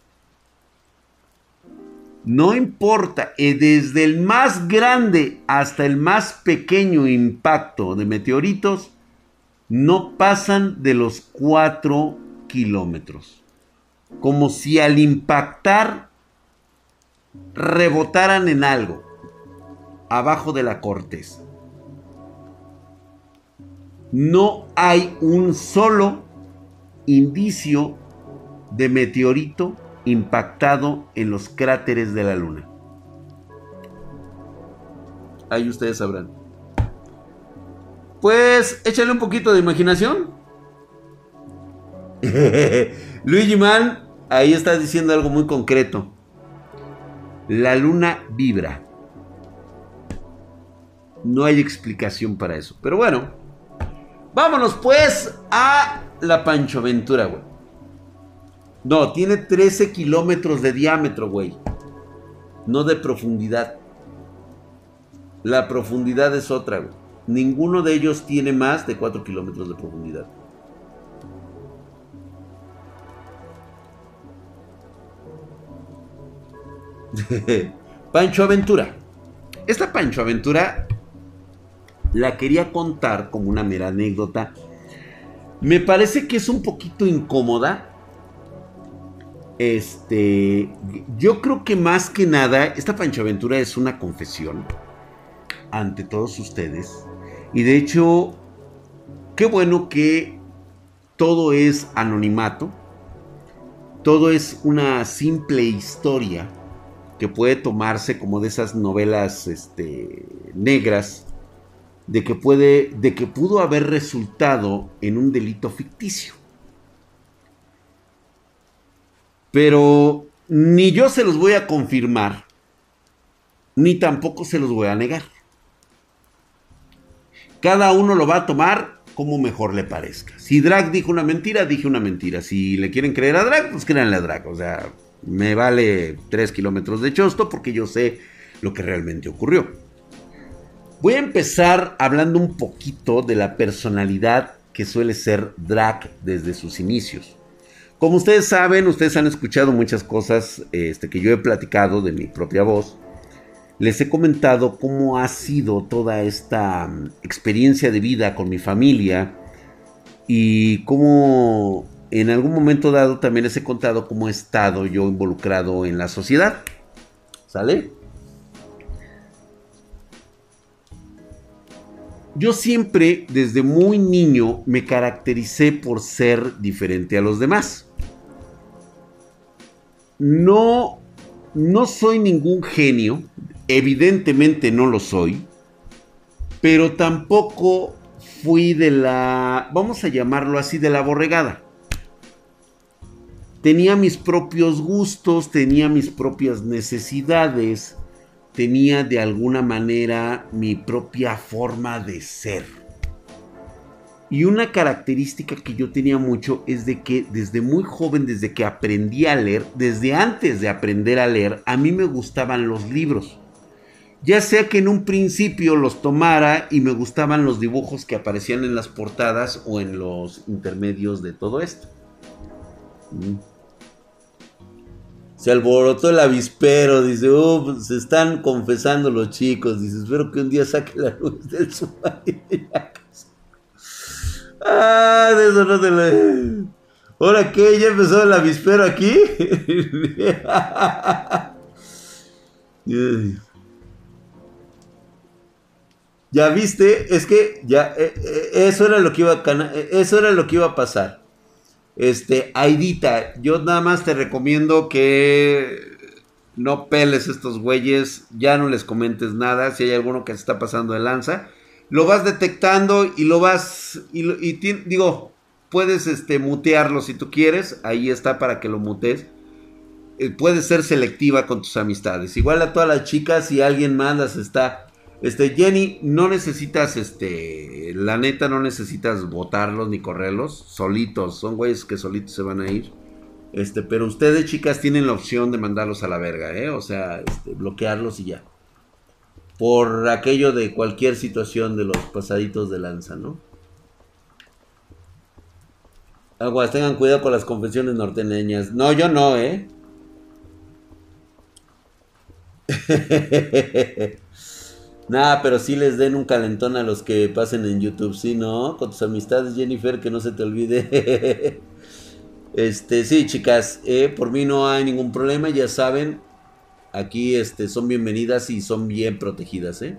No importa, eh, desde el más grande hasta el más pequeño impacto de meteoritos, no pasan de los 4 kilómetros. Como si al impactar rebotaran en algo abajo de la corteza. No hay un solo indicio de meteorito impactado en los cráteres de la Luna. Ahí ustedes sabrán. Pues échale un poquito de imaginación. Luigi Man, ahí está diciendo algo muy concreto. La luna vibra. No hay explicación para eso. Pero bueno, vámonos pues a la Pancho Ventura, güey. No, tiene 13 kilómetros de diámetro, güey. No de profundidad. La profundidad es otra, güey. Ninguno de ellos tiene más de 4 kilómetros de profundidad. Pancho Aventura. Esta Pancho Aventura la quería contar como una mera anécdota. Me parece que es un poquito incómoda. Este, yo creo que más que nada, esta Pancho Aventura es una confesión ante todos ustedes. Y de hecho, qué bueno que todo es anonimato. Todo es una simple historia que puede tomarse como de esas novelas este, negras de que puede de que pudo haber resultado en un delito ficticio. Pero ni yo se los voy a confirmar, ni tampoco se los voy a negar. Cada uno lo va a tomar como mejor le parezca. Si Drag dijo una mentira, dije una mentira. Si le quieren creer a Drag, pues créanle a Drag. O sea, me vale 3 kilómetros de chosto porque yo sé lo que realmente ocurrió. Voy a empezar hablando un poquito de la personalidad que suele ser Drag desde sus inicios. Como ustedes saben, ustedes han escuchado muchas cosas este, que yo he platicado de mi propia voz. Les he comentado cómo ha sido toda esta mm, experiencia de vida con mi familia y cómo en algún momento dado también les he contado cómo he estado yo involucrado en la sociedad. ¿Sale? Yo siempre, desde muy niño, me caractericé por ser diferente a los demás. No, no soy ningún genio, evidentemente no lo soy, pero tampoco fui de la, vamos a llamarlo así, de la borregada tenía mis propios gustos, tenía mis propias necesidades, tenía de alguna manera mi propia forma de ser. Y una característica que yo tenía mucho es de que desde muy joven, desde que aprendí a leer, desde antes de aprender a leer, a mí me gustaban los libros. Ya sea que en un principio los tomara y me gustaban los dibujos que aparecían en las portadas o en los intermedios de todo esto. Mm. Se alborotó el avispero, dice, oh, pues, se están confesando los chicos, dice, espero que un día saque la luz del submarino. Ah, de eso no te lo... ¿Ahora qué? ¿Ya empezó el avispero aquí? ya viste, es que ya eh, eh, eso era lo que iba a eh, eso era lo que iba a pasar. Este, Aidita, yo nada más te recomiendo que no peles estos güeyes, ya no les comentes nada, si hay alguno que se está pasando de lanza, lo vas detectando y lo vas, y, digo, puedes este, mutearlo si tú quieres, ahí está para que lo mutes. Eh, puedes ser selectiva con tus amistades. Igual a todas las chicas, si alguien más las está este, Jenny, no necesitas, este, la neta, no necesitas votarlos ni correrlos, solitos, son güeyes que solitos se van a ir. Este, pero ustedes, chicas, tienen la opción de mandarlos a la verga, ¿eh? O sea, este, bloquearlos y ya. Por aquello de cualquier situación de los pasaditos de lanza, ¿no? Aguas, tengan cuidado con las confesiones norteñas. No, yo no, ¿eh? Nada, pero sí les den un calentón a los que pasen en YouTube, ¿sí, no? Con tus amistades, Jennifer, que no se te olvide. este, sí, chicas, eh, por mí no hay ningún problema, ya saben. Aquí este, son bienvenidas y son bien protegidas, ¿eh?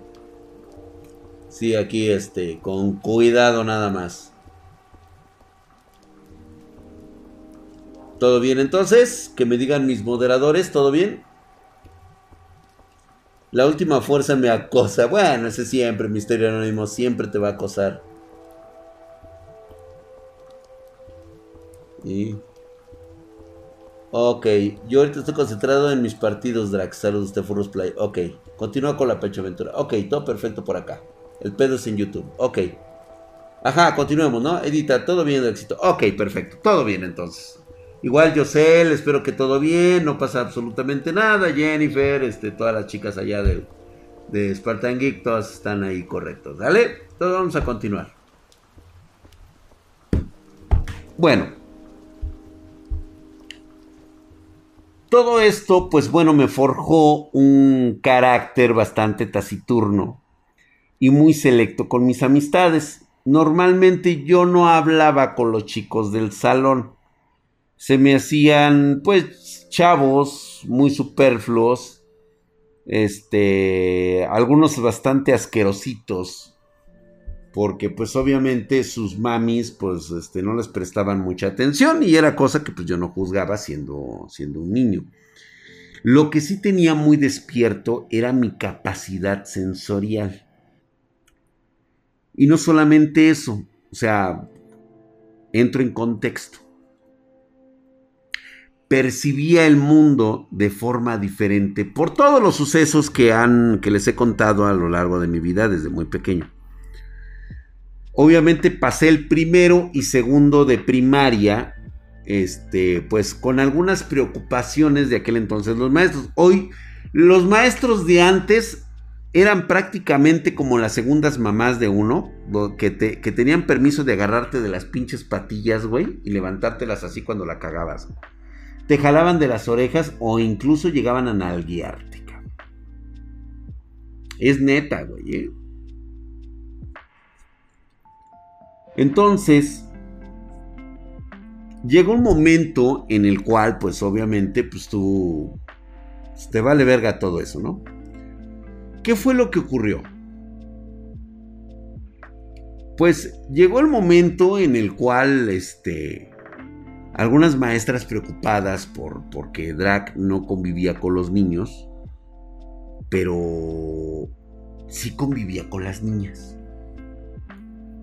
Sí, aquí este, con cuidado nada más. ¿Todo bien entonces? Que me digan mis moderadores, ¿todo bien? La última fuerza me acosa. Bueno, ese siempre, Misterio Anónimo, siempre te va a acosar. Y... Ok, yo ahorita estoy concentrado en mis partidos, Drax. Saludos de Furros Play. Ok, continúa con la pecho aventura. Ok, todo perfecto por acá. El pedo es en YouTube. Ok. Ajá, continuemos, ¿no? Edita, todo bien, éxito. Ok, perfecto. Todo bien entonces. Igual Yosel, espero que todo bien, no pasa absolutamente nada. Jennifer, este, todas las chicas allá de, de Spartan Geek, todas están ahí correctos. ¿Dale? Entonces vamos a continuar. Bueno. Todo esto, pues bueno, me forjó un carácter bastante taciturno y muy selecto con mis amistades. Normalmente yo no hablaba con los chicos del salón. Se me hacían, pues, chavos muy superfluos. Este, algunos bastante asquerositos. Porque pues obviamente sus mamis pues este, no les prestaban mucha atención y era cosa que pues yo no juzgaba siendo, siendo un niño. Lo que sí tenía muy despierto era mi capacidad sensorial. Y no solamente eso, o sea, entro en contexto. Percibía el mundo de forma diferente por todos los sucesos que han que les he contado a lo largo de mi vida desde muy pequeño. Obviamente pasé el primero y segundo de primaria, este, pues con algunas preocupaciones de aquel entonces los maestros. Hoy los maestros de antes eran prácticamente como las segundas mamás de uno, que, que tenían permiso de agarrarte de las pinches patillas, güey, y levantártelas así cuando la cagabas. Te jalaban de las orejas o incluso llegaban a nalguearte. Es neta, güey, ¿eh? Entonces, llega un momento en el cual, pues obviamente, pues tú, pues, te vale verga todo eso, ¿no? ¿Qué fue lo que ocurrió? Pues llegó el momento en el cual este, algunas maestras preocupadas por porque Drac no convivía con los niños, pero sí convivía con las niñas.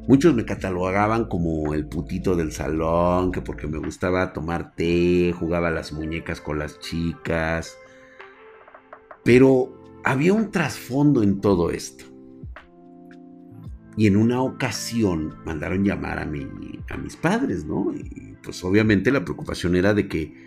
Muchos me catalogaban como el putito del salón, que porque me gustaba tomar té, jugaba las muñecas con las chicas. Pero había un trasfondo en todo esto. Y en una ocasión mandaron llamar a, a mis padres, ¿no? Y pues obviamente la preocupación era de que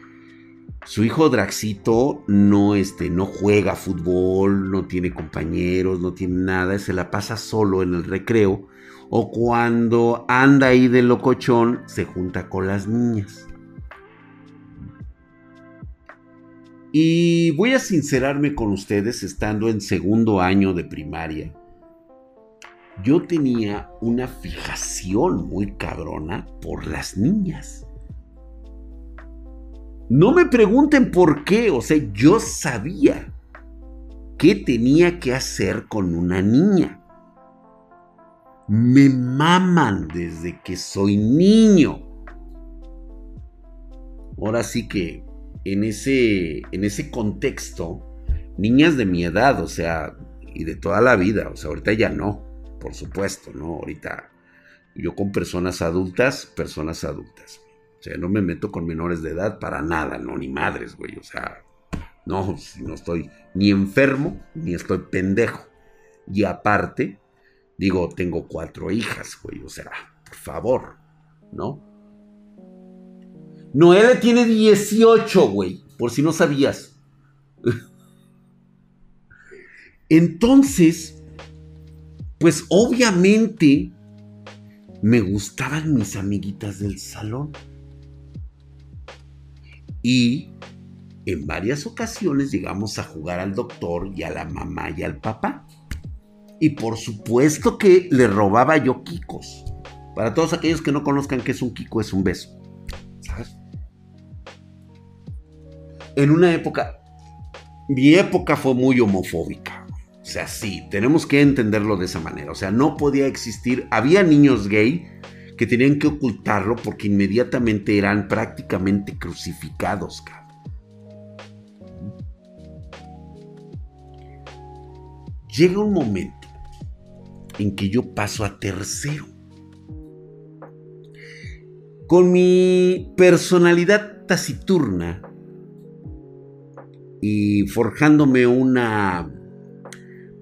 su hijo Draxito no, este, no juega fútbol, no tiene compañeros, no tiene nada, se la pasa solo en el recreo. O cuando anda ahí de locochón, se junta con las niñas. Y voy a sincerarme con ustedes estando en segundo año de primaria. Yo tenía una fijación muy cabrona por las niñas. No me pregunten por qué, o sea, yo sabía qué tenía que hacer con una niña. Me maman desde que soy niño. Ahora sí que en ese, en ese contexto, niñas de mi edad, o sea, y de toda la vida, o sea, ahorita ya no, por supuesto, ¿no? Ahorita yo con personas adultas, personas adultas. O sea, no me meto con menores de edad para nada, no, ni madres, güey, o sea, no, no estoy ni enfermo, ni estoy pendejo. Y aparte, digo, tengo cuatro hijas, güey, o sea, por favor, ¿no? Noelle tiene 18, güey. Por si no sabías. Entonces, pues obviamente me gustaban mis amiguitas del salón. Y en varias ocasiones llegamos a jugar al doctor y a la mamá y al papá. Y por supuesto que le robaba yo kikos. Para todos aquellos que no conozcan qué es un kiko, es un beso. en una época, mi época fue muy homofóbica. O sea, sí, tenemos que entenderlo de esa manera. O sea, no podía existir, había niños gay que tenían que ocultarlo porque inmediatamente eran prácticamente crucificados, Llega un momento en que yo paso a tercero. Con mi personalidad taciturna, y forjándome una,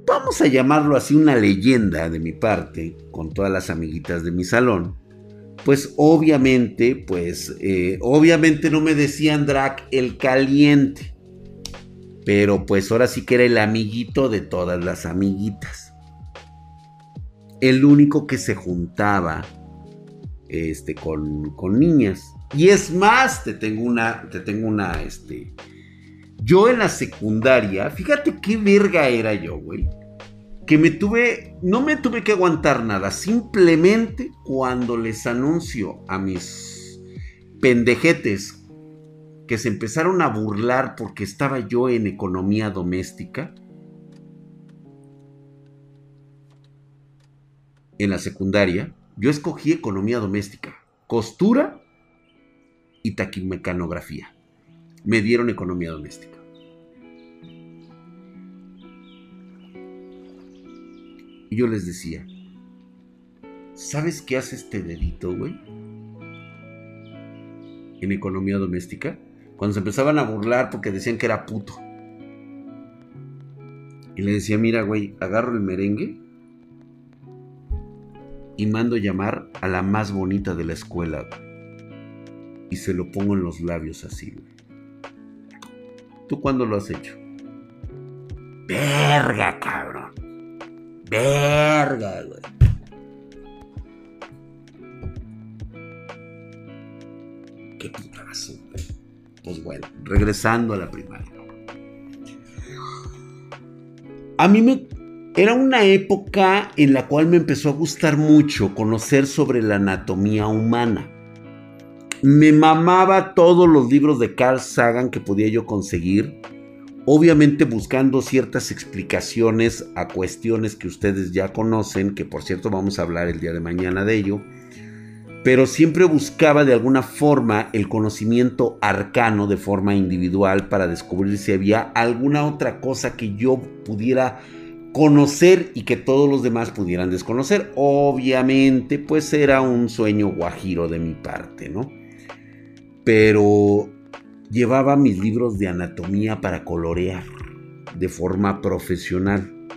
vamos a llamarlo así, una leyenda de mi parte, con todas las amiguitas de mi salón, pues obviamente, pues eh, obviamente no me decían Drac el caliente, pero pues ahora sí que era el amiguito de todas las amiguitas. El único que se juntaba este, con, con niñas. Y es más, te tengo una, te tengo una, este, Yo en la secundaria, fíjate qué verga era yo, güey. Que me tuve, no me tuve que aguantar nada. Simplemente cuando les anuncio a mis pendejetes que se empezaron a burlar porque estaba yo en economía doméstica. En la secundaria, yo escogí economía doméstica, costura y taquimecanografía. Me dieron economía doméstica. Y yo les decía, ¿sabes qué hace este dedito, güey? En economía doméstica. Cuando se empezaban a burlar porque decían que era puto. Y le decía, mira, güey, agarro el merengue y mando llamar a la más bonita de la escuela. Y se lo pongo en los labios así, güey. ¿Tú cuándo lo has hecho? Verga, cabrón. Verga, güey. Qué putazo, güey. Pues bueno, regresando a la primaria. A mí me era una época en la cual me empezó a gustar mucho conocer sobre la anatomía humana. Me mamaba todos los libros de Carl Sagan que podía yo conseguir, obviamente buscando ciertas explicaciones a cuestiones que ustedes ya conocen, que por cierto vamos a hablar el día de mañana de ello, pero siempre buscaba de alguna forma el conocimiento arcano de forma individual para descubrir si había alguna otra cosa que yo pudiera conocer y que todos los demás pudieran desconocer. Obviamente, pues era un sueño guajiro de mi parte, ¿no? Pero llevaba mis libros de anatomía para colorear de forma profesional.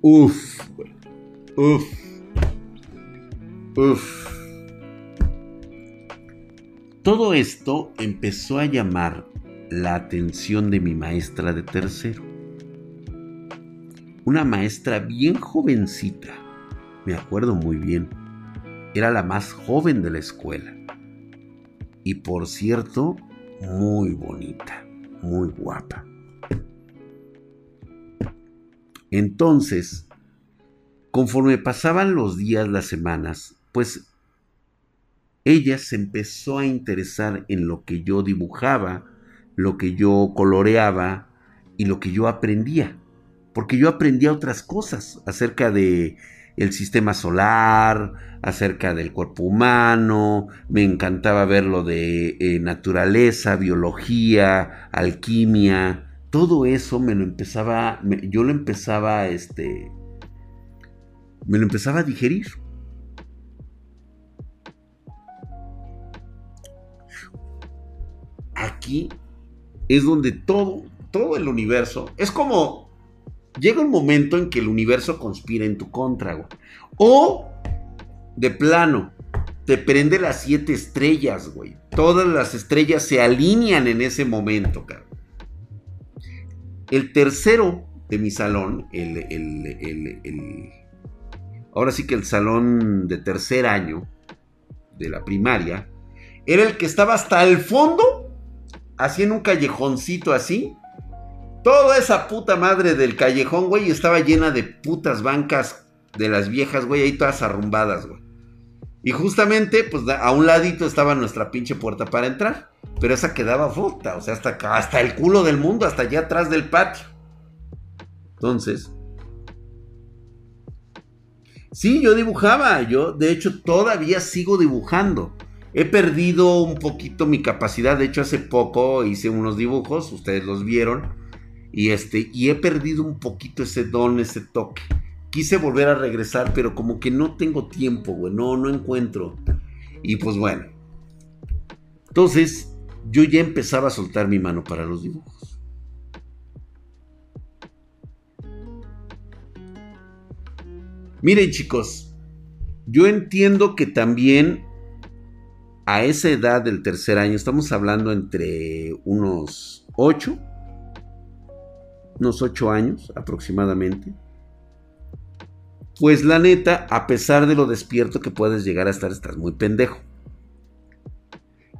Uf, uf, uf. Todo esto empezó a llamar la atención de mi maestra de tercero una maestra bien jovencita, me acuerdo muy bien, era la más joven de la escuela. Y por cierto, muy bonita, muy guapa. Entonces, conforme pasaban los días, las semanas, pues ella se empezó a interesar en lo que yo dibujaba, lo que yo coloreaba y lo que yo aprendía porque yo aprendía otras cosas acerca de el sistema solar, acerca del cuerpo humano, me encantaba ver lo de eh, naturaleza, biología, alquimia, todo eso me lo empezaba, yo lo empezaba, este, me lo empezaba a digerir. Aquí es donde todo, todo el universo, es como llega un momento en que el universo conspira en tu contra, güey. O, de plano, te prende las siete estrellas, güey. Todas las estrellas se alinean en ese momento, cabrón. El tercero de mi salón, el, el, el, ahora sí que el salón de tercer año de la primaria, era el que estaba hasta el fondo, así en un callejoncito así, Toda esa puta madre del callejón, güey, estaba llena de putas bancas de las viejas, güey, ahí todas arrumbadas, güey. Y justamente, pues a un ladito estaba nuestra pinche puerta para entrar. Pero esa quedaba puta, o sea, hasta, hasta el culo del mundo, hasta allá atrás del patio. Entonces, sí, yo dibujaba, yo de hecho todavía sigo dibujando. He perdido un poquito mi capacidad, de hecho hace poco hice unos dibujos, ustedes los vieron y, este, y he perdido un poquito ese don, ese toque. Quise volver a regresar, pero como que no tengo tiempo, güey. No, no encuentro. Y pues bueno. Entonces, yo ya empezaba a soltar mi mano para los dibujos. Miren chicos, yo entiendo que también a esa edad del tercer año, estamos hablando entre unos 8 unos ocho años aproximadamente. Pues la neta, a pesar de lo despierto que puedes llegar a estar, estás muy pendejo.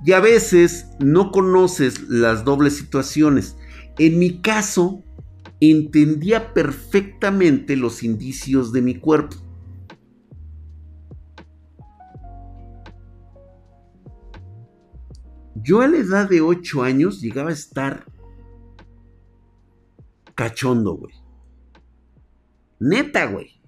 Y a veces no conoces las dobles situaciones. En mi caso, entendía perfectamente los indicios de mi cuerpo. Yo a la edad de 8 años llegaba a estar cachondo, güey. Neta, güey.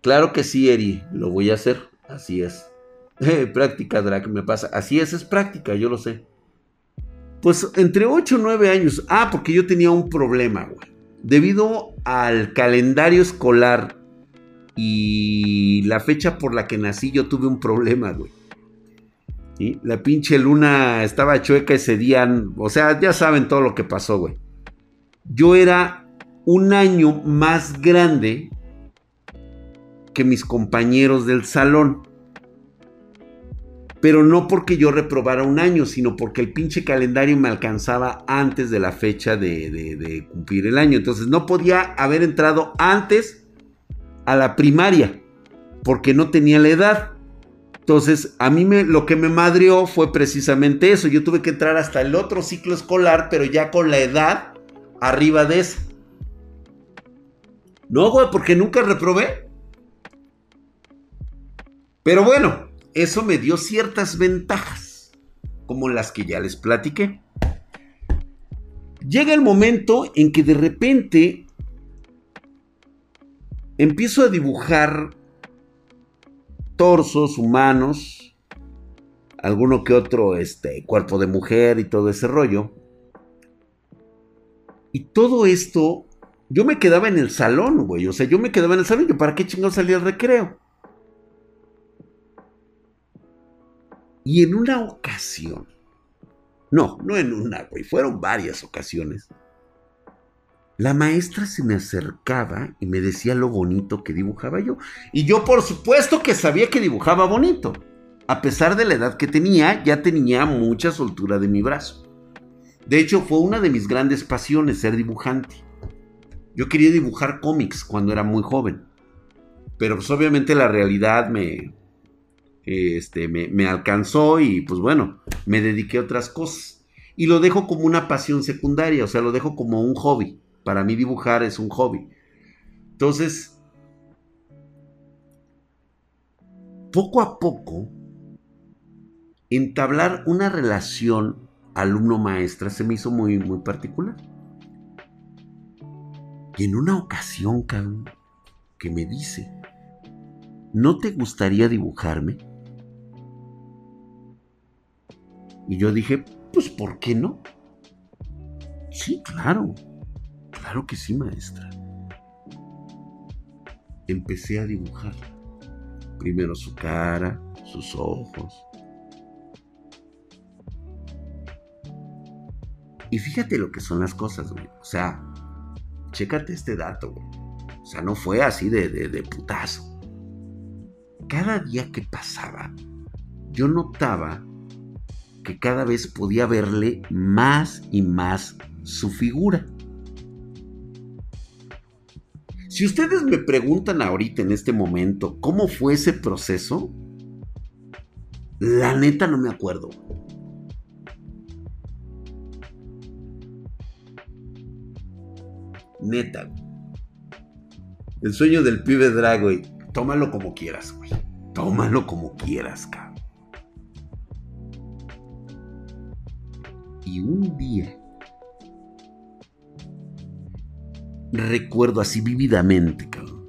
Claro que sí, Eri, lo voy a hacer. Así es. práctica, Drake, me pasa. Así es, es práctica, yo lo sé. Pues entre 8 y 9 años. Ah, porque yo tenía un problema, güey. Debido al calendario escolar y la fecha por la que nací, yo tuve un problema, güey. ¿Sí? La pinche luna estaba chueca ese día. O sea, ya saben todo lo que pasó, güey. Yo era un año más grande que mis compañeros del salón. Pero no porque yo reprobara un año, sino porque el pinche calendario me alcanzaba antes de la fecha de, cumplir el año. Entonces no podía haber entrado antes a la primaria, porque no tenía la edad. Entonces, a mí me, lo que me madrió fue precisamente eso. Yo tuve que entrar hasta el otro ciclo escolar, pero ya con la edad arriba de eso. No, güey, porque nunca reprobé. Pero bueno, eso me dio ciertas ventajas, como las que ya les platiqué. Llega el momento en que de repente empiezo a dibujar torsos humanos, alguno que otro este, cuerpo de mujer y todo ese rollo. Y todo esto, yo me quedaba en el salón, güey. O sea, yo me quedaba en el salón. ¿Yo para qué chingón salía al recreo? Y en una ocasión, no, no en una, güey, fueron varias ocasiones, la maestra se me acercaba y me decía lo bonito que dibujaba yo. Y yo por supuesto que sabía que dibujaba bonito. A pesar de la edad que tenía, ya tenía mucha soltura de mi brazo. De hecho, fue una de mis grandes pasiones ser dibujante. Yo quería dibujar cómics cuando era muy joven. Pero pues obviamente la realidad me, este, me, alcanzó y pues bueno, me dediqué a otras cosas. Y lo dejo como una pasión secundaria, o sea, lo dejo como un hobby. Para mí dibujar es un hobby. Entonces, poco a poco, entablar una relación alumno-maestra se me hizo muy, muy particular. Y en una ocasión, que me dice, ¿no te gustaría dibujarme? Y yo dije, pues ¿por qué no? Sí, claro. Claro que sí, maestra. Empecé a dibujar. Primero su cara, sus ojos. Y fíjate lo que son las cosas, güey. O sea, chécate este dato, güey. O sea, no fue así de, de, de putazo. Cada día que pasaba, yo notaba que cada vez podía verle más y más su figura. Si ustedes me preguntan ahorita en este momento cómo fue ese proceso, la neta no me acuerdo. Neta. El sueño del pibe Drago, tómalo como quieras, güey. Tómalo como quieras, cabrón. Y un día, recuerdo así vividamente, cabrón,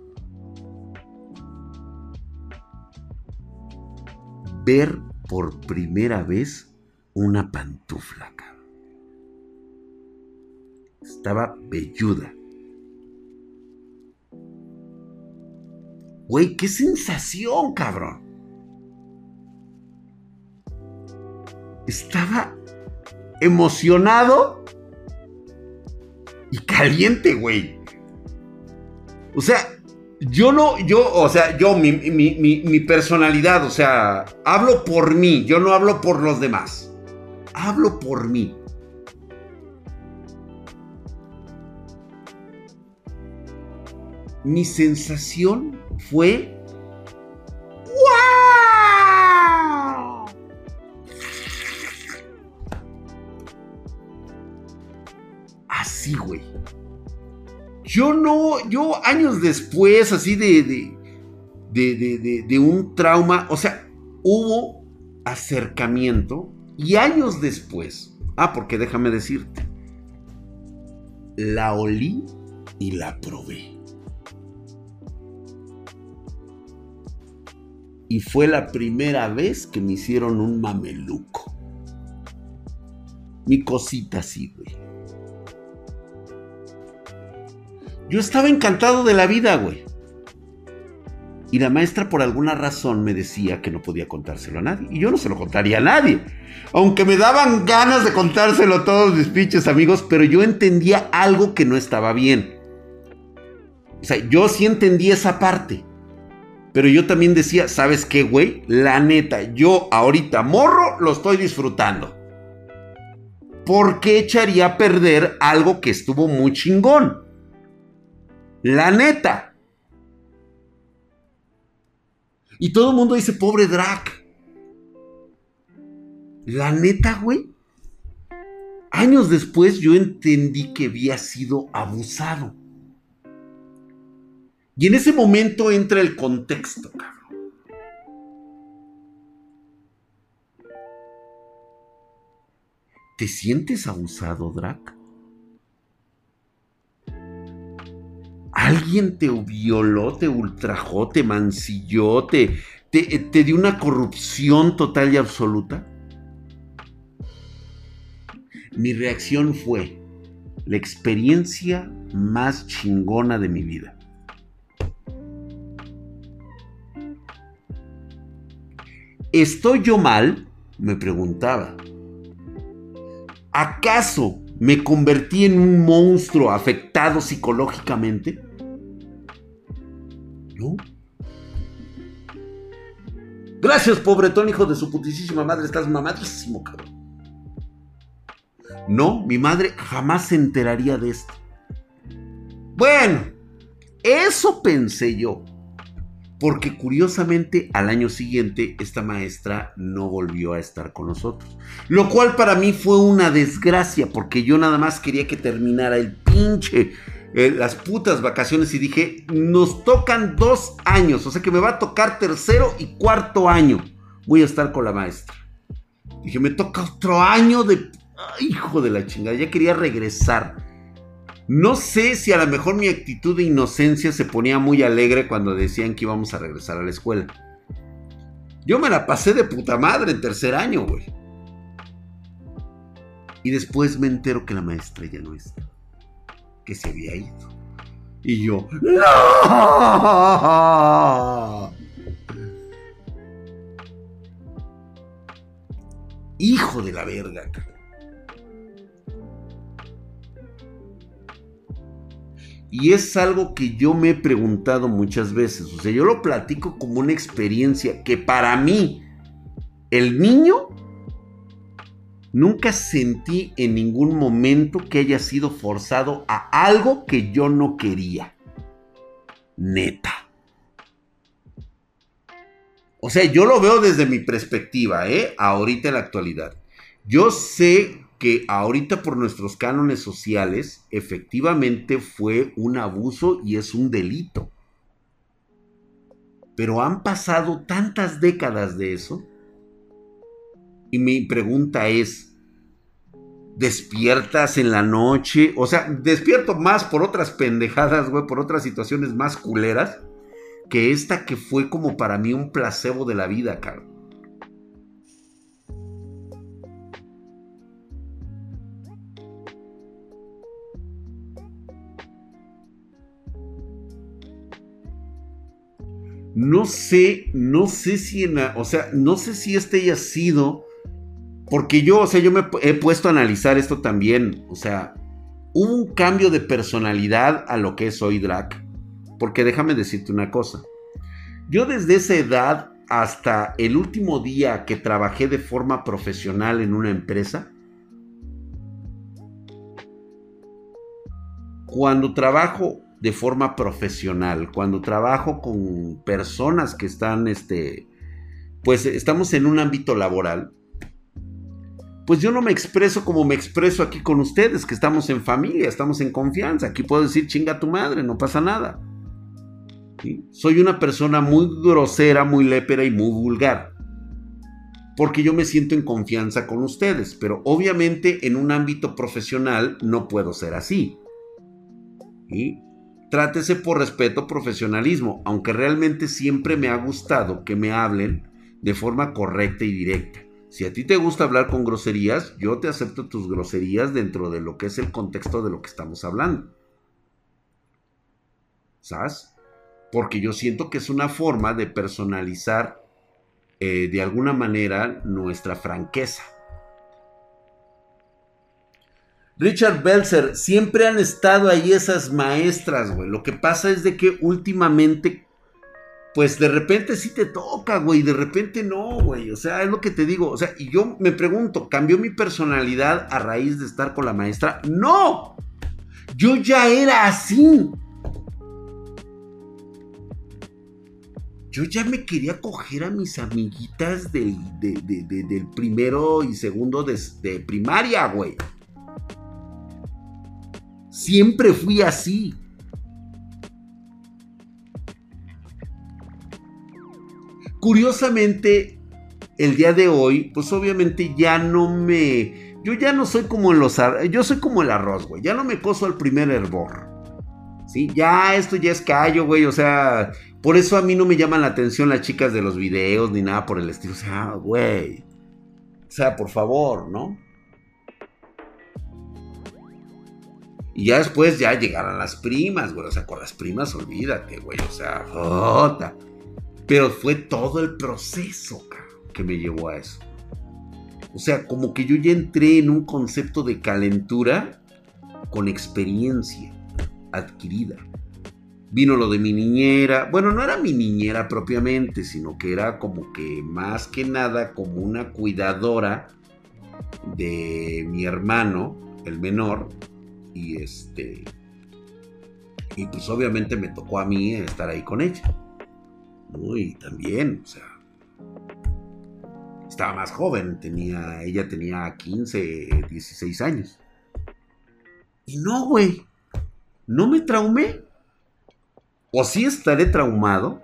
ver por primera vez una pantufla, cabrón. Estaba velluda. Güey, qué sensación, cabrón. Estaba emocionado y caliente, güey. O sea, yo no, yo, o sea, yo, mi, mi, personalidad, o sea, hablo por mí, yo no hablo por los demás. Hablo por mí. Mi sensación fue güey. Yo no, yo años después, así de, de, de, de, un trauma, o sea, hubo acercamiento y años después, ah, porque déjame decirte, la olí y la probé. Y fue la primera vez que me hicieron un mameluco. Mi cosita así, güey. Yo estaba encantado de la vida, güey. Y la maestra por alguna razón me decía que no podía contárselo a nadie. Y yo no se lo contaría a nadie. Aunque me daban ganas de contárselo a todos mis pinches amigos, pero yo entendía algo que no estaba bien. O sea, yo sí entendí esa parte. Pero yo también decía, ¿sabes qué, güey? La neta, yo ahorita morro lo estoy disfrutando. ¿Por qué echaría a perder algo que estuvo muy chingón? La neta. Y todo el mundo dice, pobre Drac. La neta, güey. Años después yo entendí que había sido abusado. Y en ese momento entra el contexto, cabrón. ¿Te sientes abusado, Drac? ¿Alguien te violó, te ultrajó, te mancilló, te, te, te dio una corrupción total y absoluta? Mi reacción fue la experiencia más chingona de mi vida. ¿Estoy yo mal? Me preguntaba. ¿Acaso me convertí en un monstruo afectado psicológicamente? No. Gracias, pobretón, hijo de su putísima madre. Estás mamadísimo, cabrón. No, mi madre jamás se enteraría de esto. Bueno, eso pensé yo. Porque curiosamente al año siguiente esta maestra no volvió a estar con nosotros. Lo cual para mí fue una desgracia porque yo nada más quería que terminara el pinche, eh, las putas vacaciones y dije, nos tocan dos años, o sea que me va a tocar tercero y cuarto año. Voy a estar con la maestra. Dije, me toca otro año de... hijo de la chingada, ya quería regresar. No sé si a lo mejor mi actitud de inocencia se ponía muy alegre cuando decían que íbamos a regresar a la escuela. Yo me la pasé de puta madre en tercer año, güey. Y después me entero que la maestra ya no está. Que se había ido. Y yo, ¡No! Hijo de la verga, Y es algo que yo me he preguntado muchas veces. O sea, yo lo platico como una experiencia que para mí, el niño, nunca sentí en ningún momento que haya sido forzado a algo que yo no quería. Neta. O sea, yo lo veo desde mi perspectiva, ¿eh? Ahorita en la actualidad. Yo sé que ahorita por nuestros cánones sociales efectivamente fue un abuso y es un delito. Pero han pasado tantas décadas de eso. Y mi pregunta es, ¿despiertas en la noche? O sea, despierto más por otras pendejadas, güey, por otras situaciones más culeras, que esta que fue como para mí un placebo de la vida, cabrón. No sé, no sé si en o sea, no sé si este haya sido, porque yo, o sea, yo me he puesto a analizar esto también, o sea, hubo un cambio de personalidad a lo que es hoy Drac, porque déjame decirte una cosa, yo desde esa edad hasta el último día que trabajé de forma profesional en una empresa, cuando trabajo de forma profesional, cuando trabajo con personas que están, este, pues estamos en un ámbito laboral, pues yo no me expreso como me expreso aquí con ustedes, que estamos en familia, estamos en confianza. Aquí puedo decir chinga tu madre, no pasa nada. Soy una persona muy grosera, muy lépera y muy vulgar. Porque yo me siento en confianza con ustedes, pero obviamente en un ámbito profesional no puedo ser así. ¿Sí? Trátese por respeto, profesionalismo, aunque realmente siempre me ha gustado que me hablen de forma correcta y directa. Si a ti te gusta hablar con groserías, yo te acepto tus groserías dentro de lo que es el contexto de lo que estamos hablando. ¿Sabes? Porque yo siento que es una forma de personalizar eh, de alguna manera nuestra franqueza. Richard Belzer, siempre han estado ahí esas maestras, güey. Lo que pasa es de que últimamente pues de repente sí te toca, güey, de repente no, güey. O sea, es lo que te digo. O sea, y yo me pregunto, ¿cambió mi personalidad a raíz de estar con la maestra? No, yo ya era así. Yo ya me quería coger a mis amiguitas del, del primero y segundo de primaria, güey. Siempre fui así. Curiosamente, el día de hoy, pues obviamente ya no me... Yo ya no soy como los... Yo soy como el arroz, güey. Ya no me coso al primer hervor. ¿Sí? Ya esto ya es callo, güey. O sea, por eso a mí no me llaman la atención las chicas de los videos ni nada por el estilo. O sea, güey. O sea, por favor, ¿no? Y ya después ya llegaron las primas, güey. O sea, con las primas olvídate, güey. O sea, jota. Pero fue todo el proceso que me llevó a eso. O sea, como que yo ya entré en un concepto de calentura con experiencia adquirida. Vino lo de mi niñera. Bueno, no era mi niñera propiamente, sino que era como que más que nada como una cuidadora de mi hermano, el menor. Y este. Y pues obviamente me tocó a mí estar ahí con ella. Y también, o sea, estaba más joven, tenía, ella tenía 15, 16 años. Y no, güey, no me traumé. O sí estaré traumado.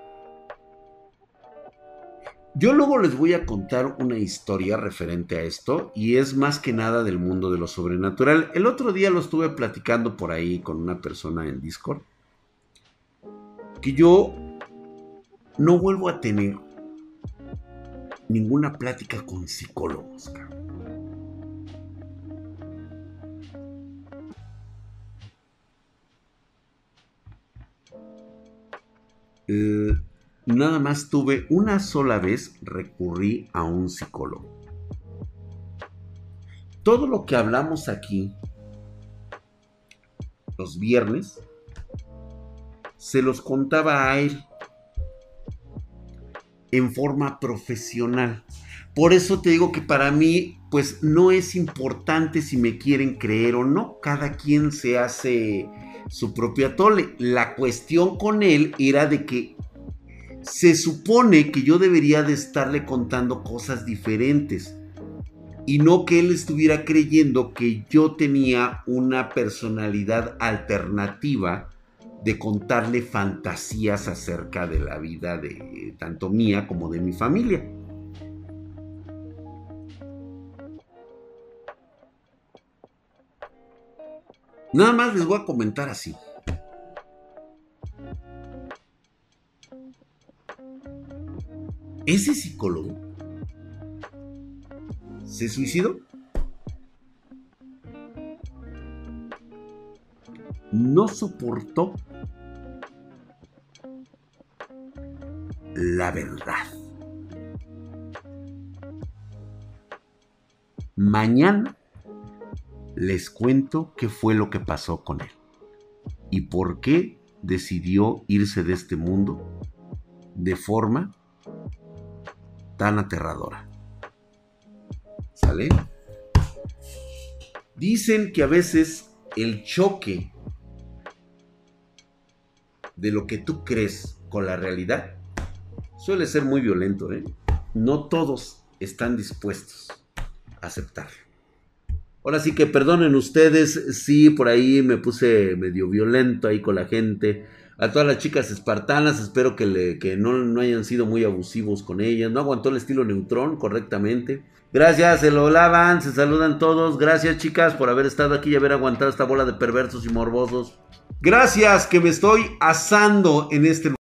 Yo luego les voy a contar una historia referente a esto y es más que nada del mundo de lo sobrenatural. El otro día lo estuve platicando por ahí con una persona en Discord. Que yo no vuelvo a tener ninguna plática con psicólogos. Eh, nada más tuve una sola vez recurrí a un psicólogo. Todo lo que hablamos aquí los viernes se los contaba a él en forma profesional. Por eso te digo que para mí, pues no es importante si me quieren creer o no. Cada quien se hace su propia tole. La cuestión con él era de que se supone que yo debería de estarle contando cosas diferentes. Y no que él estuviera creyendo que yo tenía una personalidad alternativa de contarle fantasías acerca de la vida de tanto mía como de mi familia. Nada más les voy a comentar así. Ese psicólogo se suicidó. No soportó la verdad. Mañana les cuento qué fue lo que pasó con él y por qué decidió irse de este mundo de forma tan aterradora. ¿Sale? Dicen que a veces el choque de lo que tú crees con la realidad suele ser muy violento. ¿eh? No todos están dispuestos a aceptarlo. Ahora sí que perdonen ustedes si por ahí me puse medio violento ahí con la gente. A todas las chicas espartanas, espero que, le, que no, no, hayan sido muy abusivos con ellas. No aguantó el estilo neutrón correctamente. Gracias, se lo lavan, se saludan todos. Gracias, chicas, por haber estado aquí y haber aguantado esta bola de perversos y morbosos. Gracias, que me estoy asando en este lugar.